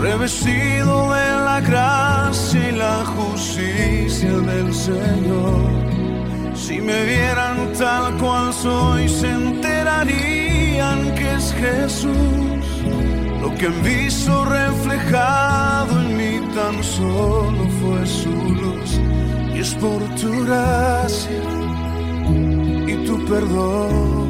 revestido de la gracia y la justicia del Señor. Si me vieran tal cual soy, se enterarían que es Jesús. Lo que han visto reflejado en mí tan solo fue su luz. Y es por tu gracia y tu perdón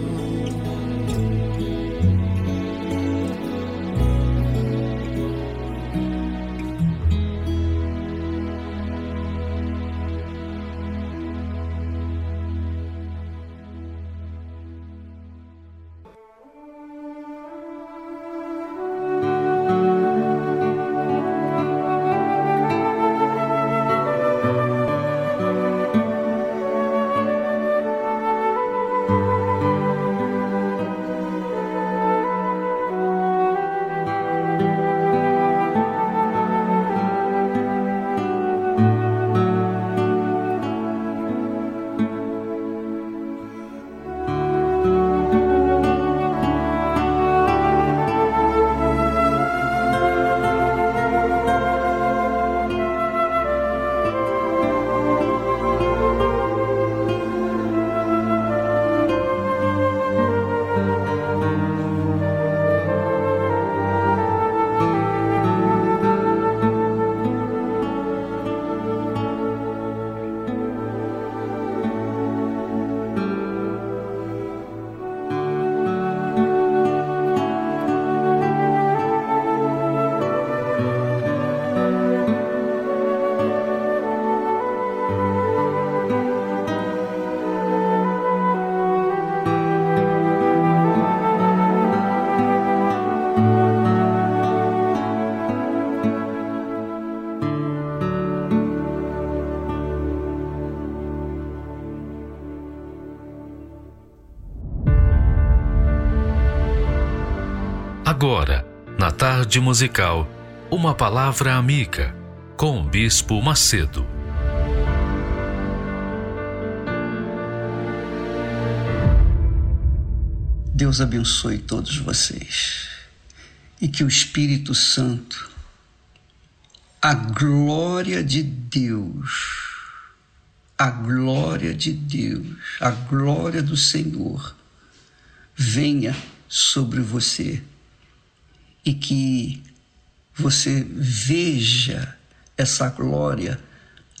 Tarde musical, uma palavra amiga com o Bispo Macedo. Deus abençoe todos vocês e que o Espírito Santo, a glória de Deus, a glória de Deus, a glória do Senhor venha sobre você e que você veja essa glória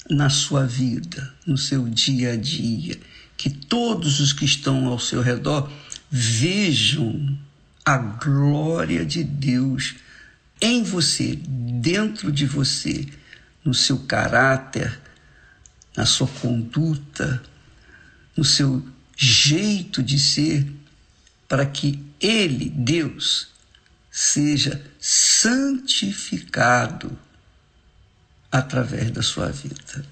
na sua vida, no seu dia a dia, que todos os que estão ao seu redor vejam a glória de Deus em você, dentro de você, no seu caráter, na sua conduta, no seu jeito de ser, para que Ele, Deus, seja santificado através da sua vida.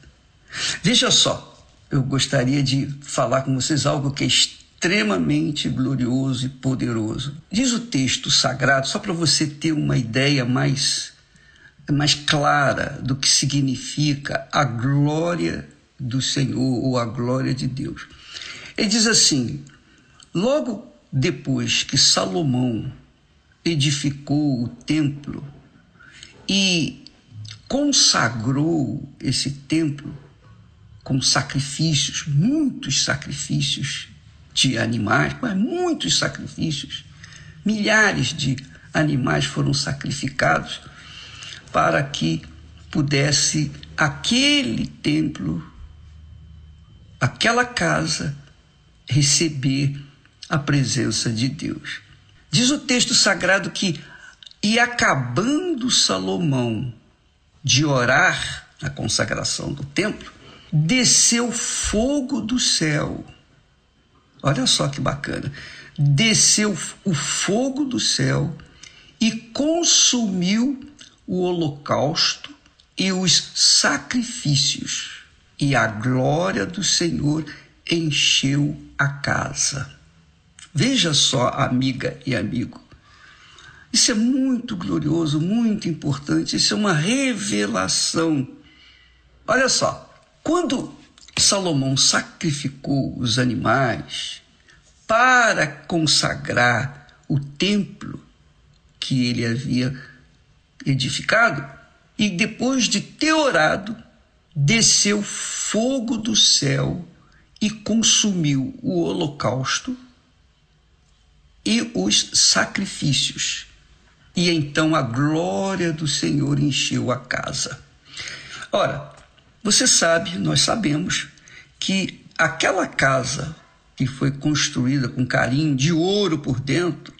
Veja só, eu gostaria de falar com vocês algo que é extremamente glorioso e poderoso. Diz o texto sagrado, só para você ter uma ideia mais, mais clara do que significa a glória do Senhor ou a glória de Deus. Ele diz assim: logo depois que Salomão edificou o templo e consagrou esse templo com sacrifícios, muitos sacrifícios de animais, mas muitos sacrifícios. Milhares de animais foram sacrificados para que pudesse aquele templo, aquela casa, receber a presença de Deus. Diz o texto sagrado que, e acabando Salomão de orar na consagração do templo, desceu fogo do céu. Olha só que bacana. Desceu o fogo do céu e consumiu o holocausto e os sacrifícios, e a glória do Senhor encheu a casa. Veja só, amiga e amigo, isso é muito glorioso, muito importante, isso é uma revelação. Olha só, quando Salomão sacrificou os animais para consagrar o templo que ele havia edificado, e depois de ter orado, desceu fogo do céu e consumiu o holocausto e os sacrifícios. E então a glória do Senhor encheu a casa. Ora, você sabe, nós sabemos, que aquela casa que foi construída com carinho, de ouro por dentro,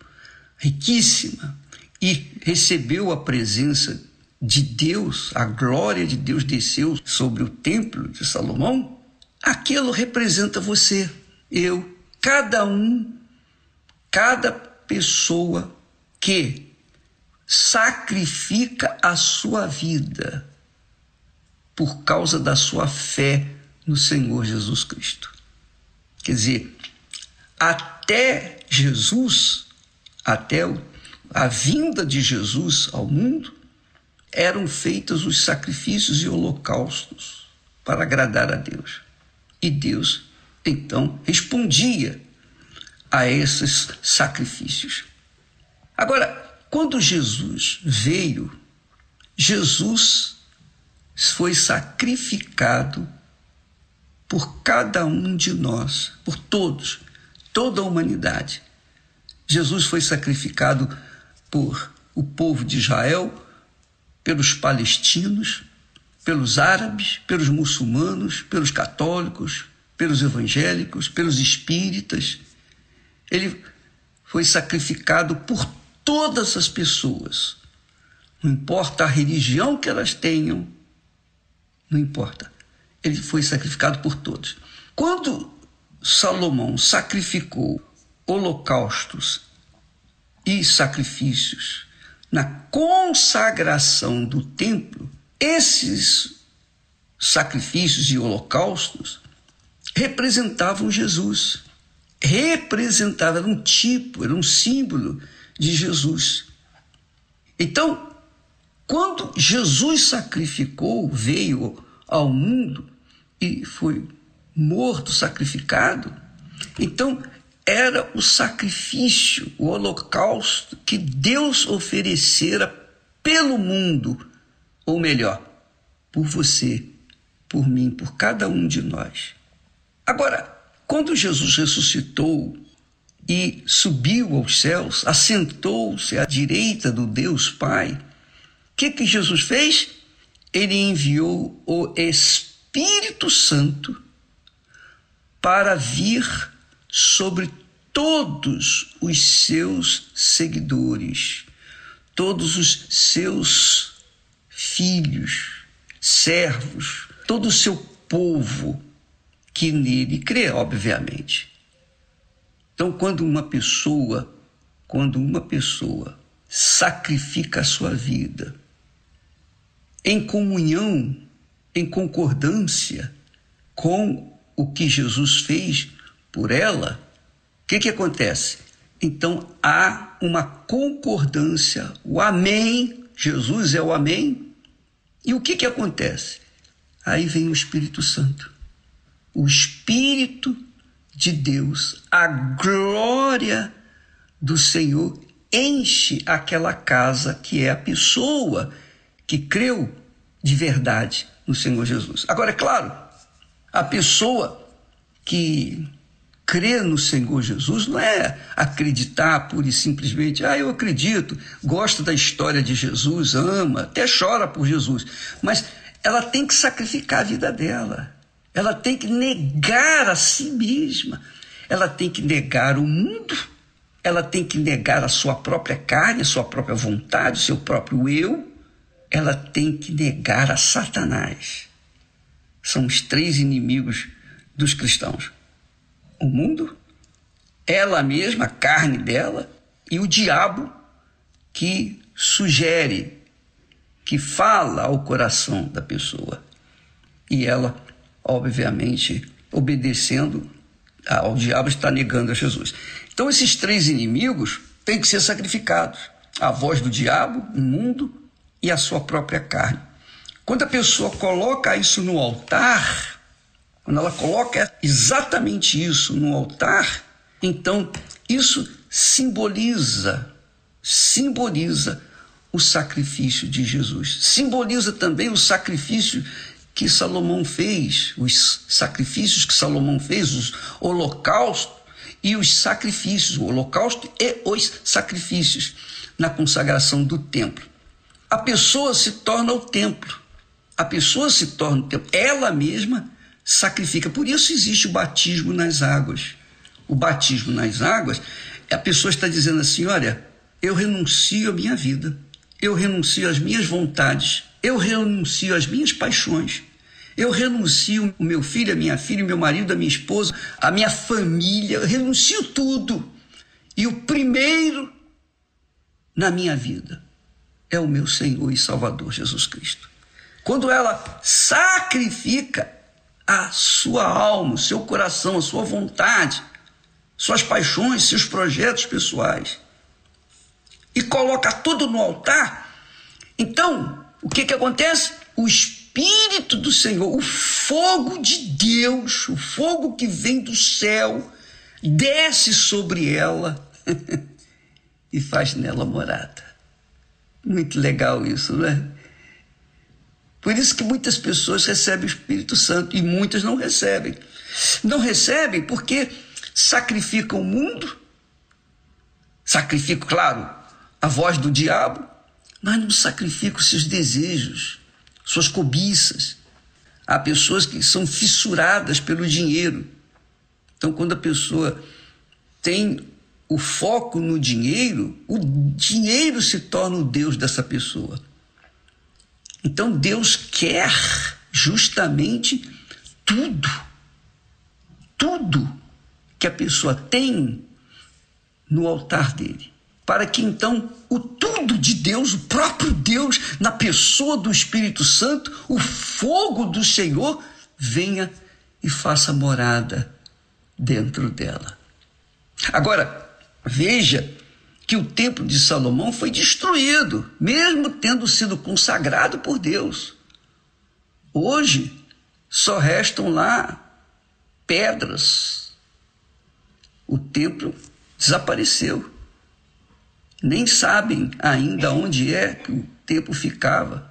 riquíssima, e recebeu a presença de Deus, a glória de Deus desceu sobre o templo de Salomão, aquilo representa você, eu, cada um, cada pessoa que sacrifica a sua vida por causa da sua fé no Senhor Jesus Cristo. Quer dizer, até Jesus, até a vinda de Jesus ao mundo, eram feitos os sacrifícios e holocaustos para agradar a Deus. E Deus, então, respondia a esses sacrifícios. Agora, quando Jesus veio, Jesus foi sacrificado por cada um de nós, por todos, toda a humanidade. Jesus foi sacrificado por o povo de Israel, pelos palestinos, pelos árabes, pelos muçulmanos, pelos católicos, pelos evangélicos, pelos espíritas. Ele foi sacrificado por todas as pessoas. Não importa a religião que elas tenham, não importa. Ele foi sacrificado por todos. Quando Salomão sacrificou holocaustos e sacrifícios na consagração do templo, esses sacrifícios e holocaustos representavam Jesus. Representava, era um tipo, era um símbolo de Jesus. Então, quando Jesus sacrificou, veio ao mundo e foi morto, sacrificado, então era o sacrifício, o holocausto que Deus oferecera pelo mundo, ou melhor, por você, por mim, por cada um de nós. Agora, quando Jesus ressuscitou e subiu aos céus, assentou-se à direita do Deus Pai, que, que Jesus fez? Ele enviou o Espírito Santo para vir sobre todos os seus seguidores, todos os seus filhos, servos, todo o seu povo que nele crê, obviamente. Então, quando uma pessoa, quando uma pessoa sacrifica a sua vida em comunhão, em concordância com o que Jesus fez por ela, o que, que acontece? Então há uma concordância, o Amém, Jesus é o Amém. E o que, que acontece? Aí vem o Espírito Santo. O Espírito de Deus, a glória do Senhor enche aquela casa que é a pessoa que creu de verdade no Senhor Jesus. Agora, é claro, a pessoa que crê no Senhor Jesus não é acreditar pura e simplesmente, ah, eu acredito, gosto da história de Jesus, ama, até chora por Jesus, mas ela tem que sacrificar a vida dela, ela tem que negar a si mesma, ela tem que negar o mundo, ela tem que negar a sua própria carne, a sua própria vontade, o seu próprio eu, ela tem que negar a Satanás. São os três inimigos dos cristãos: o mundo, ela mesma, a carne dela, e o diabo que sugere, que fala ao coração da pessoa. E ela, obviamente, obedecendo ao diabo, está negando a Jesus. Então, esses três inimigos têm que ser sacrificados: a voz do diabo, o mundo e a sua própria carne. Quando a pessoa coloca isso no altar, quando ela coloca exatamente isso no altar, então isso simboliza, simboliza o sacrifício de Jesus. Simboliza também o sacrifício que Salomão fez, os sacrifícios que Salomão fez, os holocaustos e os sacrifícios, o holocausto e os sacrifícios na consagração do templo. A pessoa se torna o templo. A pessoa se torna o templo. Ela mesma sacrifica. Por isso existe o batismo nas águas. O batismo nas águas, a pessoa está dizendo assim: olha, eu renuncio à minha vida, eu renuncio às minhas vontades, eu renuncio às minhas paixões, eu renuncio o meu filho, a minha filha, o meu marido, a minha esposa, a minha família, eu renuncio tudo. E o primeiro na minha vida é o meu Senhor e Salvador Jesus Cristo. Quando ela sacrifica a sua alma, o seu coração, a sua vontade, suas paixões, seus projetos pessoais e coloca tudo no altar, então o que, que acontece? O Espírito do Senhor, o fogo de Deus, o fogo que vem do céu, desce sobre ela e faz nela morada. Muito legal isso, não é? Por isso que muitas pessoas recebem o Espírito Santo e muitas não recebem. Não recebem porque sacrificam o mundo, sacrificam, claro, a voz do diabo, mas não sacrificam seus desejos, suas cobiças. Há pessoas que são fissuradas pelo dinheiro. Então, quando a pessoa tem o foco no dinheiro, o dinheiro se torna o Deus dessa pessoa. Então Deus quer justamente tudo, tudo que a pessoa tem no altar dele. Para que então o tudo de Deus, o próprio Deus, na pessoa do Espírito Santo, o fogo do Senhor, venha e faça morada dentro dela. Agora, veja que o templo de Salomão foi destruído, mesmo tendo sido consagrado por Deus. Hoje só restam lá pedras. O templo desapareceu. Nem sabem ainda onde é que o templo ficava,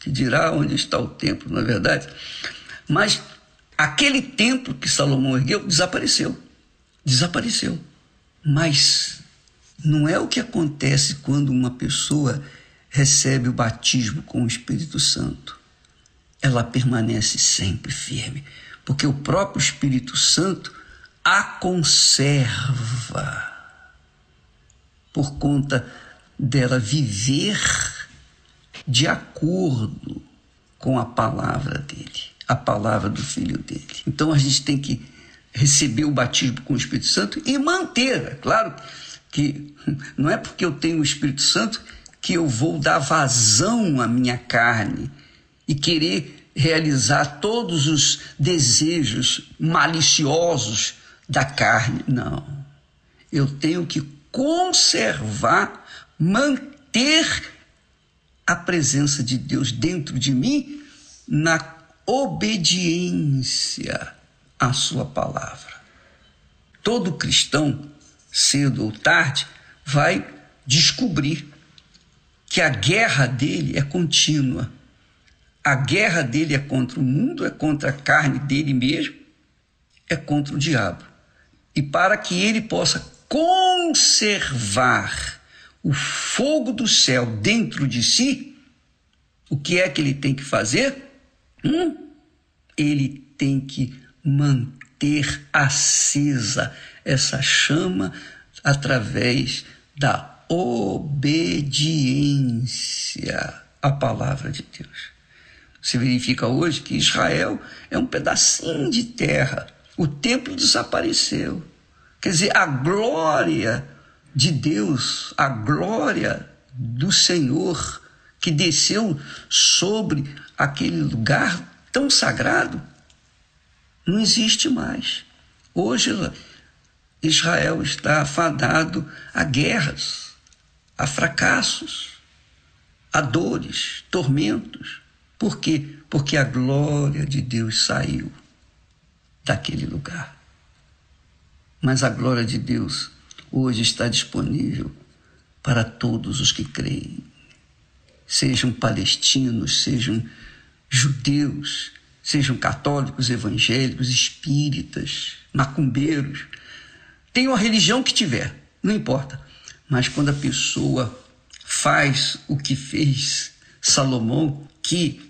que dirá onde está o templo, não é verdade? Mas aquele templo que Salomão ergueu desapareceu. Desapareceu. Mas não é o que acontece quando uma pessoa recebe o batismo com o Espírito Santo. ela permanece sempre firme, porque o próprio Espírito Santo a conserva por conta dela viver de acordo com a palavra dele, a palavra do filho dele. Então a gente tem que receber o batismo com o Espírito Santo e manter, é claro que não é porque eu tenho o Espírito Santo que eu vou dar vazão à minha carne e querer realizar todos os desejos maliciosos da carne. Não. Eu tenho que conservar, manter a presença de Deus dentro de mim na obediência à Sua palavra. Todo cristão, cedo ou tarde, vai descobrir que a guerra dele é contínua. A guerra dele é contra o mundo, é contra a carne dele mesmo, é contra o diabo. E para que ele possa conservar o fogo do céu dentro de si, o que é que ele tem que fazer? Hum, ele tem que manter acesa essa chama através da obediência à palavra de Deus. Se verifica hoje que Israel é um pedacinho de terra. O templo desapareceu. Quer dizer, a glória de Deus, a glória do Senhor que desceu sobre aquele lugar tão sagrado, não existe mais. Hoje Israel está afadado a guerras, a fracassos, a dores, tormentos. Por quê? Porque a glória de Deus saiu daquele lugar. Mas a glória de Deus hoje está disponível para todos os que creem, sejam palestinos, sejam judeus, sejam católicos, evangélicos, espíritas, macumbeiros. Tenham a religião que tiver, não importa. Mas quando a pessoa faz o que fez Salomão, que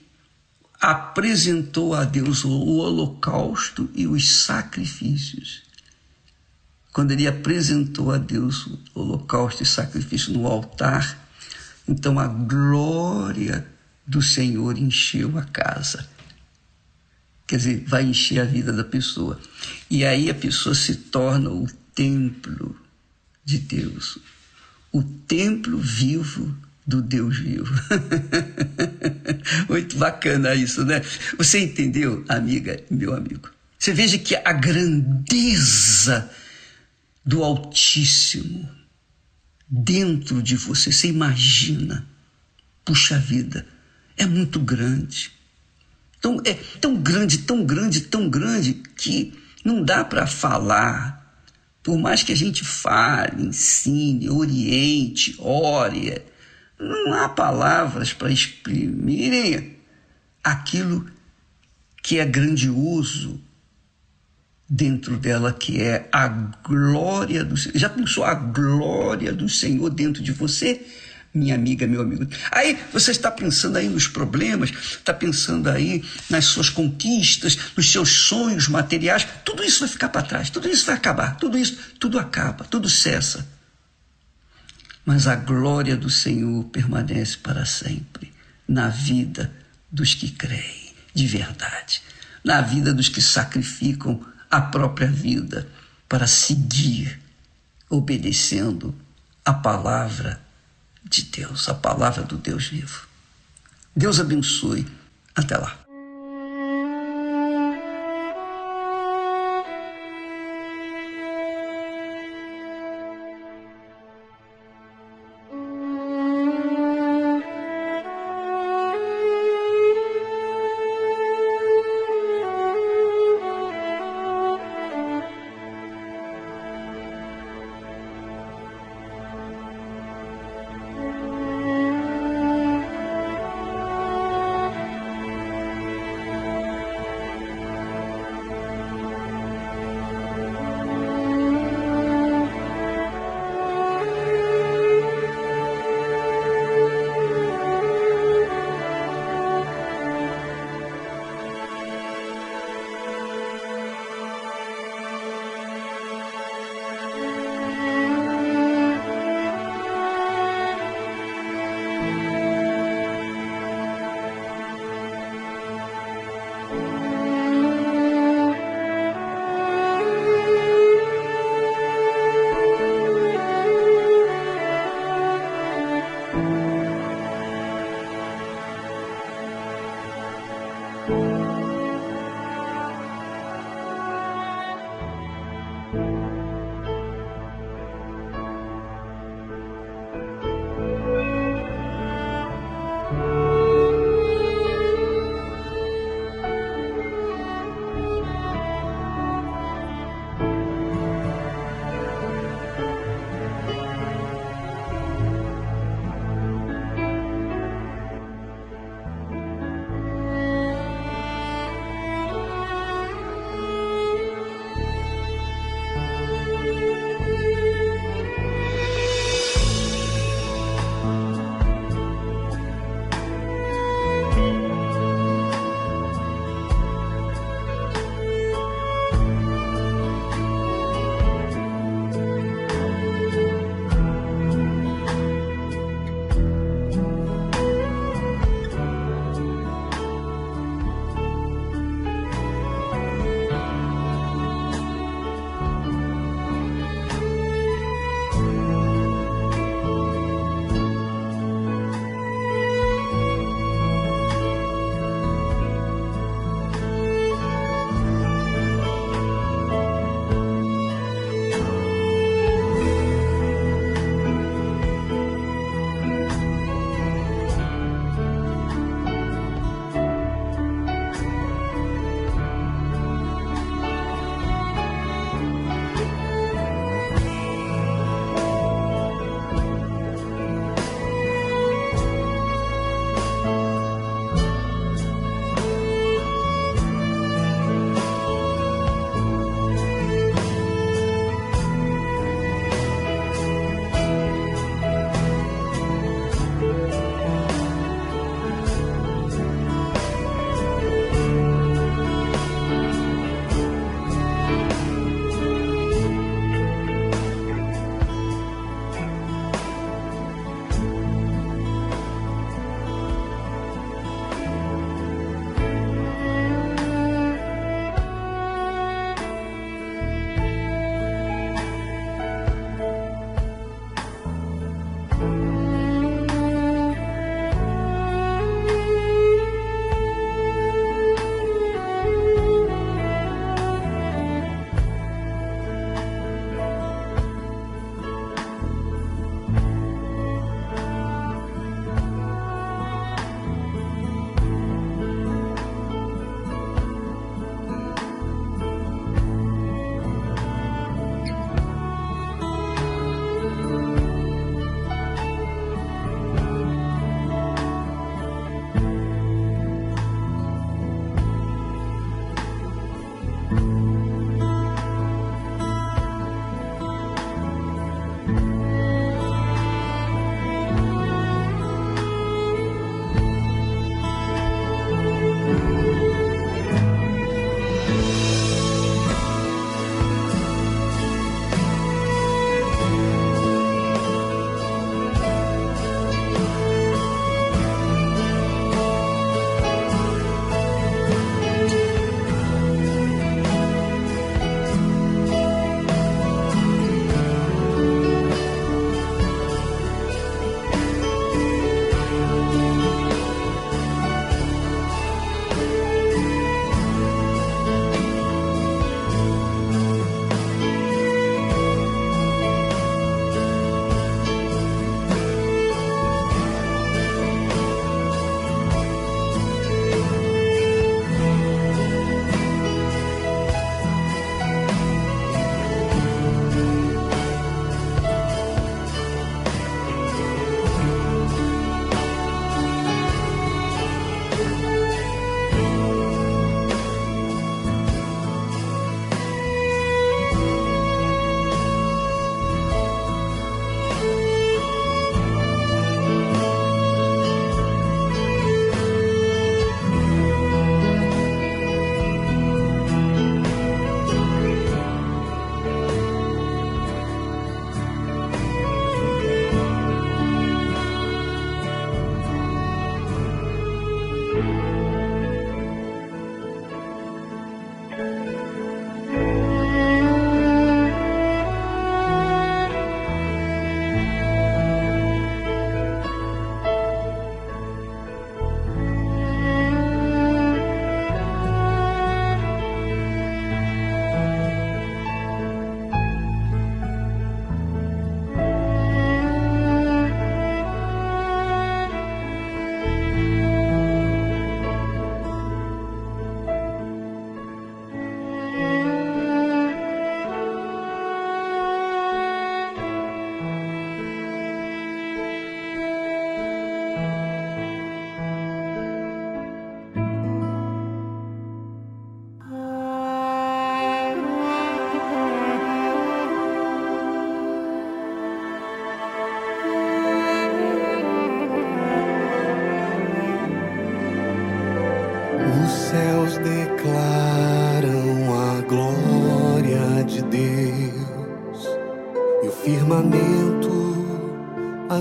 apresentou a Deus o holocausto e os sacrifícios, quando ele apresentou a Deus o holocausto e sacrifício no altar, então a glória do Senhor encheu a casa. Quer dizer, vai encher a vida da pessoa. E aí a pessoa se torna o templo de Deus, o templo vivo do Deus vivo. Muito bacana isso, né? Você entendeu, amiga, meu amigo? Você veja que a grandeza do Altíssimo dentro de você. Você imagina, puxa vida, é muito grande. Então, é tão grande, tão grande, tão grande que não dá para falar. Por mais que a gente fale, ensine, oriente, ore, não há palavras para exprimirem aquilo que é grandioso dentro dela que é a glória do Senhor. Já pensou a glória do Senhor dentro de você? Minha amiga, meu amigo. Aí você está pensando aí nos problemas, está pensando aí nas suas conquistas, nos seus sonhos materiais. Tudo isso vai ficar para trás, tudo isso vai acabar, tudo isso, tudo acaba, tudo cessa. Mas a glória do Senhor permanece para sempre na vida dos que creem de verdade, na vida dos que sacrificam a própria vida para seguir obedecendo a palavra de Deus, a palavra do Deus vivo. Deus abençoe. Até lá.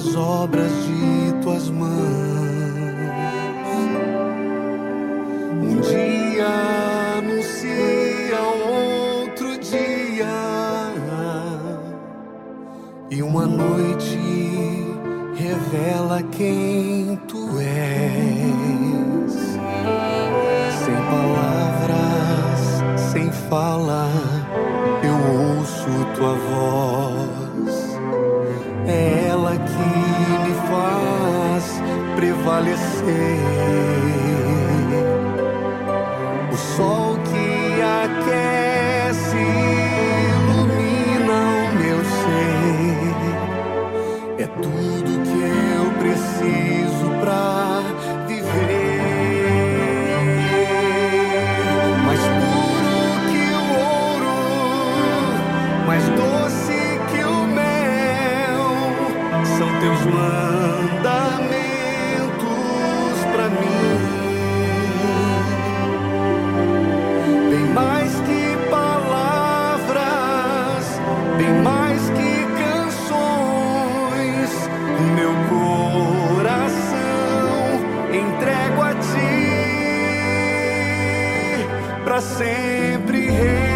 As obras de tuas mãos. Um dia anuncia outro dia, e uma noite revela quem tu és. Sem palavras, sem fala, eu ouço tua voz. Faz prevalecer. O sol que aquece ilumina o meu ser. É tudo que eu preciso pra viver. Mais puro que o ouro, mais doce que o mel, são teus mandamentos pra sempre rei.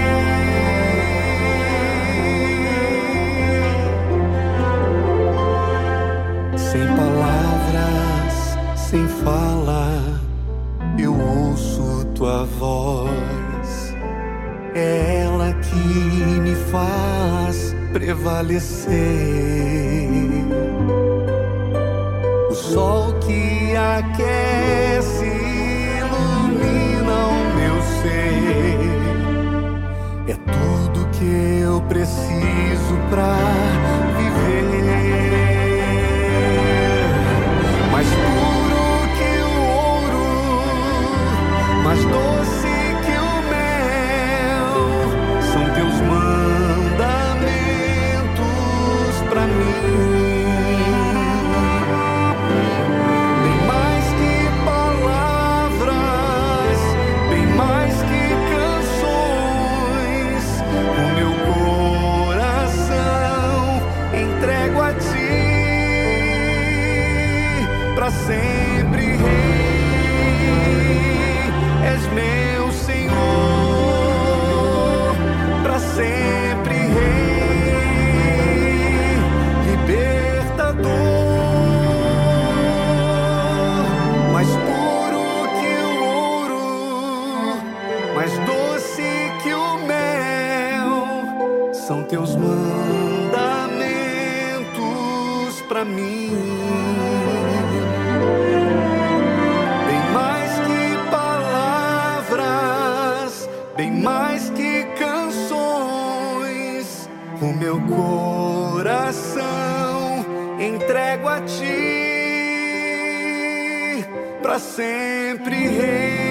Sem palavras, sem fala, eu ouço tua voz. É ela que me faz prevalecer. O sol que aquece É tudo que eu preciso pra sempre rei. És meu Senhor, pra sempre rei, libertador, mais puro que o ouro, mais doce que o mel, são teus mandamentos pra mim. Bem mais que palavras, bem mais que canções, o meu coração entrego a ti pra sempre rei.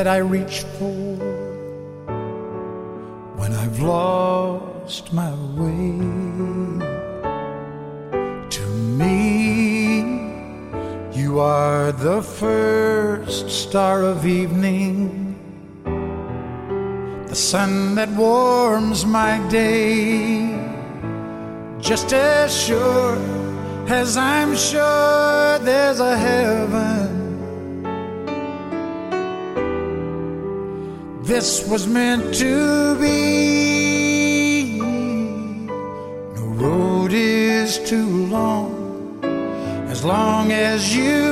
That I reach for when I've lost my way. To me, you are the first star of evening, the sun that warms my day, just as sure as I'm sure there's a heaven. This was meant to be. No road is too long as long as you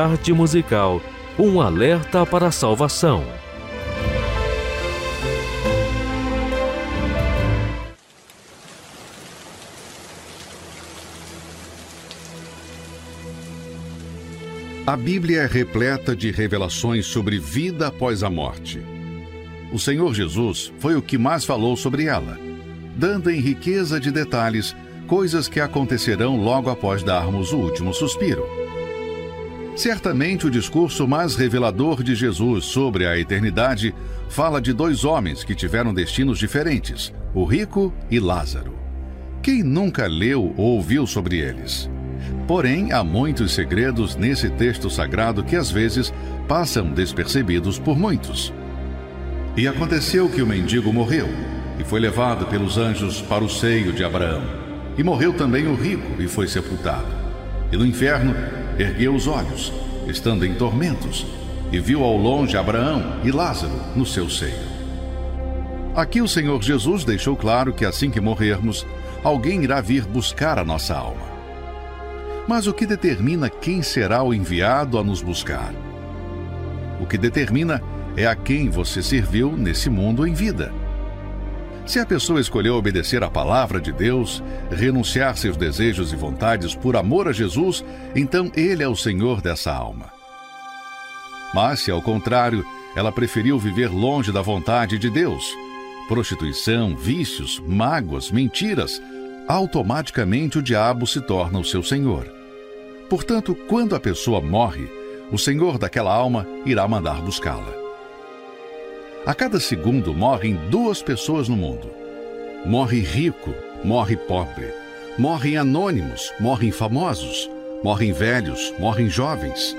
tarde musical, um alerta para a salvação. A Bíblia é repleta de revelações sobre vida após a morte. O Senhor Jesus foi o que mais falou sobre ela, dando em riqueza de detalhes coisas que acontecerão logo após darmos o último suspiro. Certamente o discurso mais revelador de Jesus sobre a eternidade fala de dois homens que tiveram destinos diferentes, o rico e Lázaro. Quem nunca leu ou ouviu sobre eles? Porém, há muitos segredos nesse texto sagrado que às vezes passam despercebidos por muitos. E aconteceu que o mendigo morreu e foi levado pelos anjos para o seio de Abraão. E morreu também o rico e foi sepultado. E no inferno ergueu os olhos, estando em tormentos, e viu ao longe Abraão e Lázaro no seu seio. Aqui o Senhor Jesus deixou claro que assim que morrermos, alguém irá vir buscar a nossa alma. Mas o que determina quem será o enviado a nos buscar? O que determina é a quem você serviu nesse mundo em vida. Se a pessoa escolheu obedecer à palavra de Deus, renunciar seus desejos e vontades por amor a Jesus, então Ele é o Senhor dessa alma. Mas se, ao contrário, ela preferiu viver longe da vontade de Deus, prostituição, vícios, mágoas, mentiras, automaticamente o diabo se torna o seu senhor. Portanto, quando a pessoa morre, o senhor daquela alma irá mandar buscá-la. A cada segundo morrem duas pessoas no mundo. Morre rico, morre pobre. Morrem anônimos, morrem famosos. Morrem velhos, morrem jovens.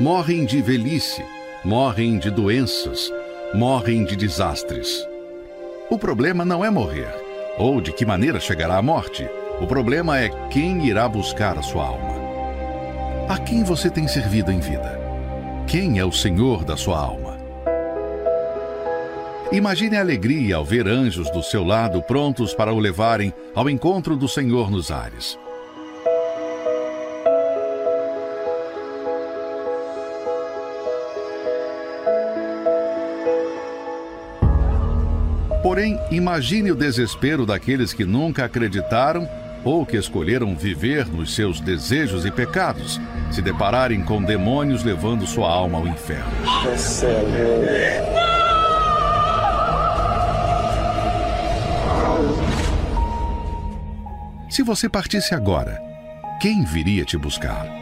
Morrem de velhice, morrem de doenças, morrem de desastres. O problema não é morrer, ou de que maneira chegará a morte. O problema é quem irá buscar a sua alma. A quem você tem servido em vida? Quem é o Senhor da sua alma? Imagine a alegria ao ver anjos do seu lado prontos para o levarem ao encontro do Senhor nos ares. Porém, imagine o desespero daqueles que nunca acreditaram ou que escolheram viver nos seus desejos e pecados, se depararem com demônios levando sua alma ao inferno. Se você partisse agora, quem viria te buscar?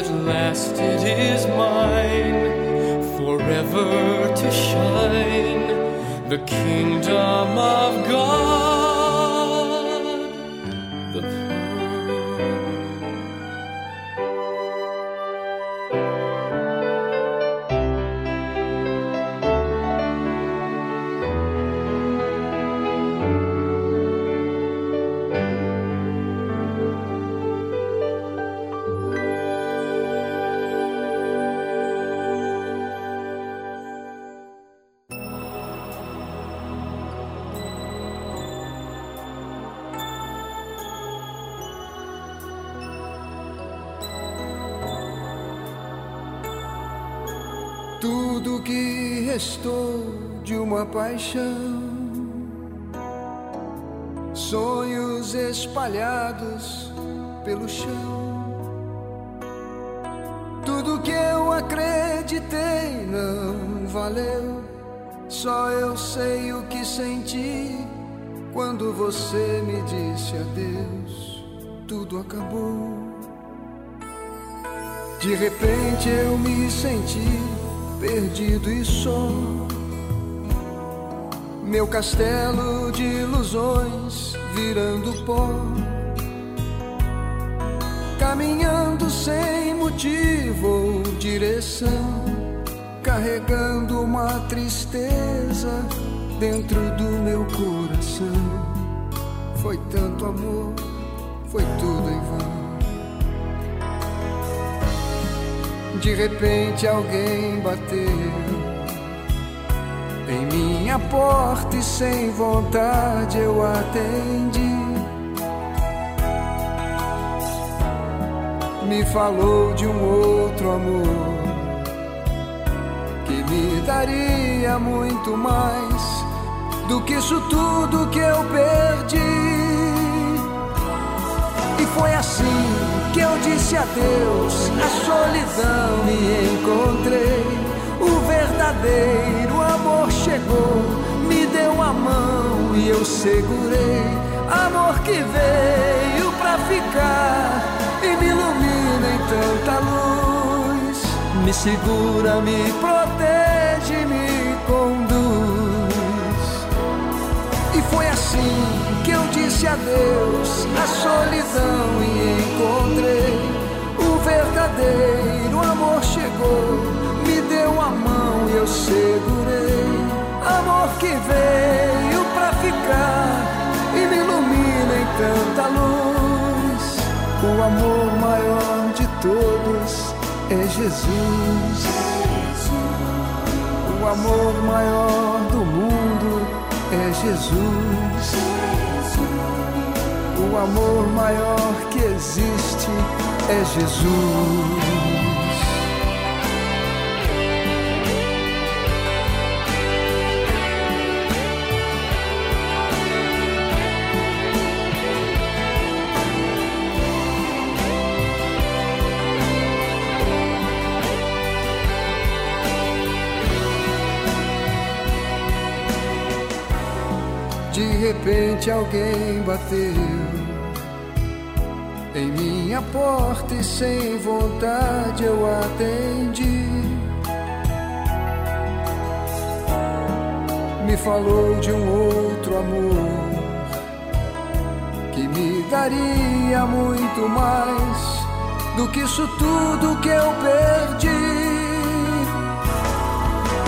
At last it is mine forever to shine. The kingdom of God, De repente eu me senti perdido e só. Meu castelo de ilusões virando pó. Caminhando sem motivo ou direção, carregando uma tristeza dentro do meu coração. Foi tanto amor, foi tudo em vão. De repente alguém bateu em minha porta e sem vontade eu atendi. Me falou de um outro amor que me daria muito mais do que isso tudo que eu perdi. E foi assim que eu disse adeus à solidão e encontrei o verdadeiro amor chegou, me deu a mão e eu segurei. Amor que veio pra ficar e me ilumina em tanta luz, me segura, me protege, me conduz. E foi assim disse adeus à solidão e encontrei o verdadeiro amor chegou, me deu a mão e eu segurei. Amor que veio pra ficar e me ilumina em tanta luz, amor maior de todos é Jesus. O amor maior do mundo é Jesus. O amor maior que existe é Jesus. De repente alguém bateu minha porta e sem vontade eu atendi. Me falou de um outro amor que me daria muito mais do que isso tudo que eu perdi.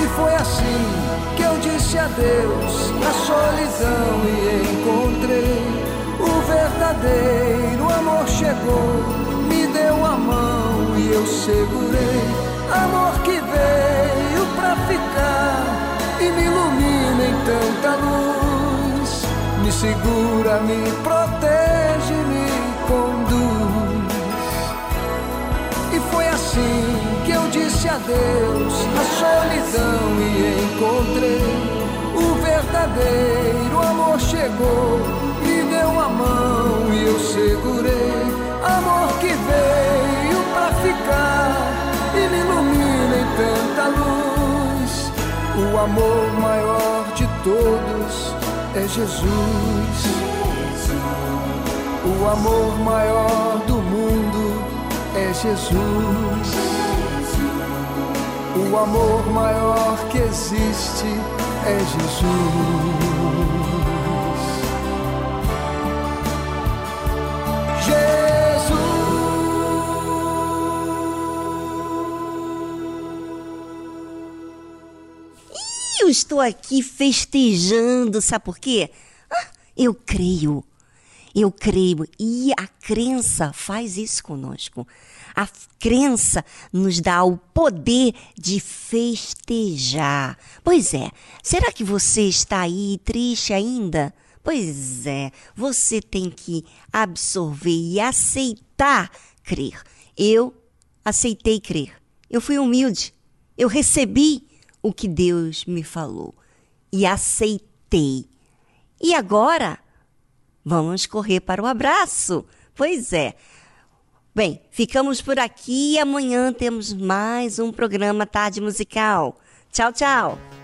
E foi assim que eu disse adeus à solidão e encontrei o verdadeiro amor chegou, me deu a mão e eu segurei. Amor que veio pra ficar e me ilumina em tanta luz, me segura, me protege, me conduz. E foi assim que eu disse adeus à solidão e encontrei o verdadeiro amor chegou, deu a mão e eu segurei. Amor que veio pra ficar e me ilumina em tanta luz. O amor maior de todos é Jesus. O amor maior do mundo é Jesus. O amor maior que existe é Jesus. Estou aqui festejando, sabe por quê? Ah, eu creio. Eu creio. E a crença faz isso conosco. A crença nos dá o poder de festejar. Pois é, será que você está aí triste ainda? Pois é, você tem que absorver e aceitar crer. Eu aceitei crer. Eu fui humilde. Eu recebi o que Deus me falou e aceitei. E agora, vamos correr para o abraço. Pois é. Bem, ficamos por aqui e amanhã temos mais um programa Tarde Musical. Tchau, tchau.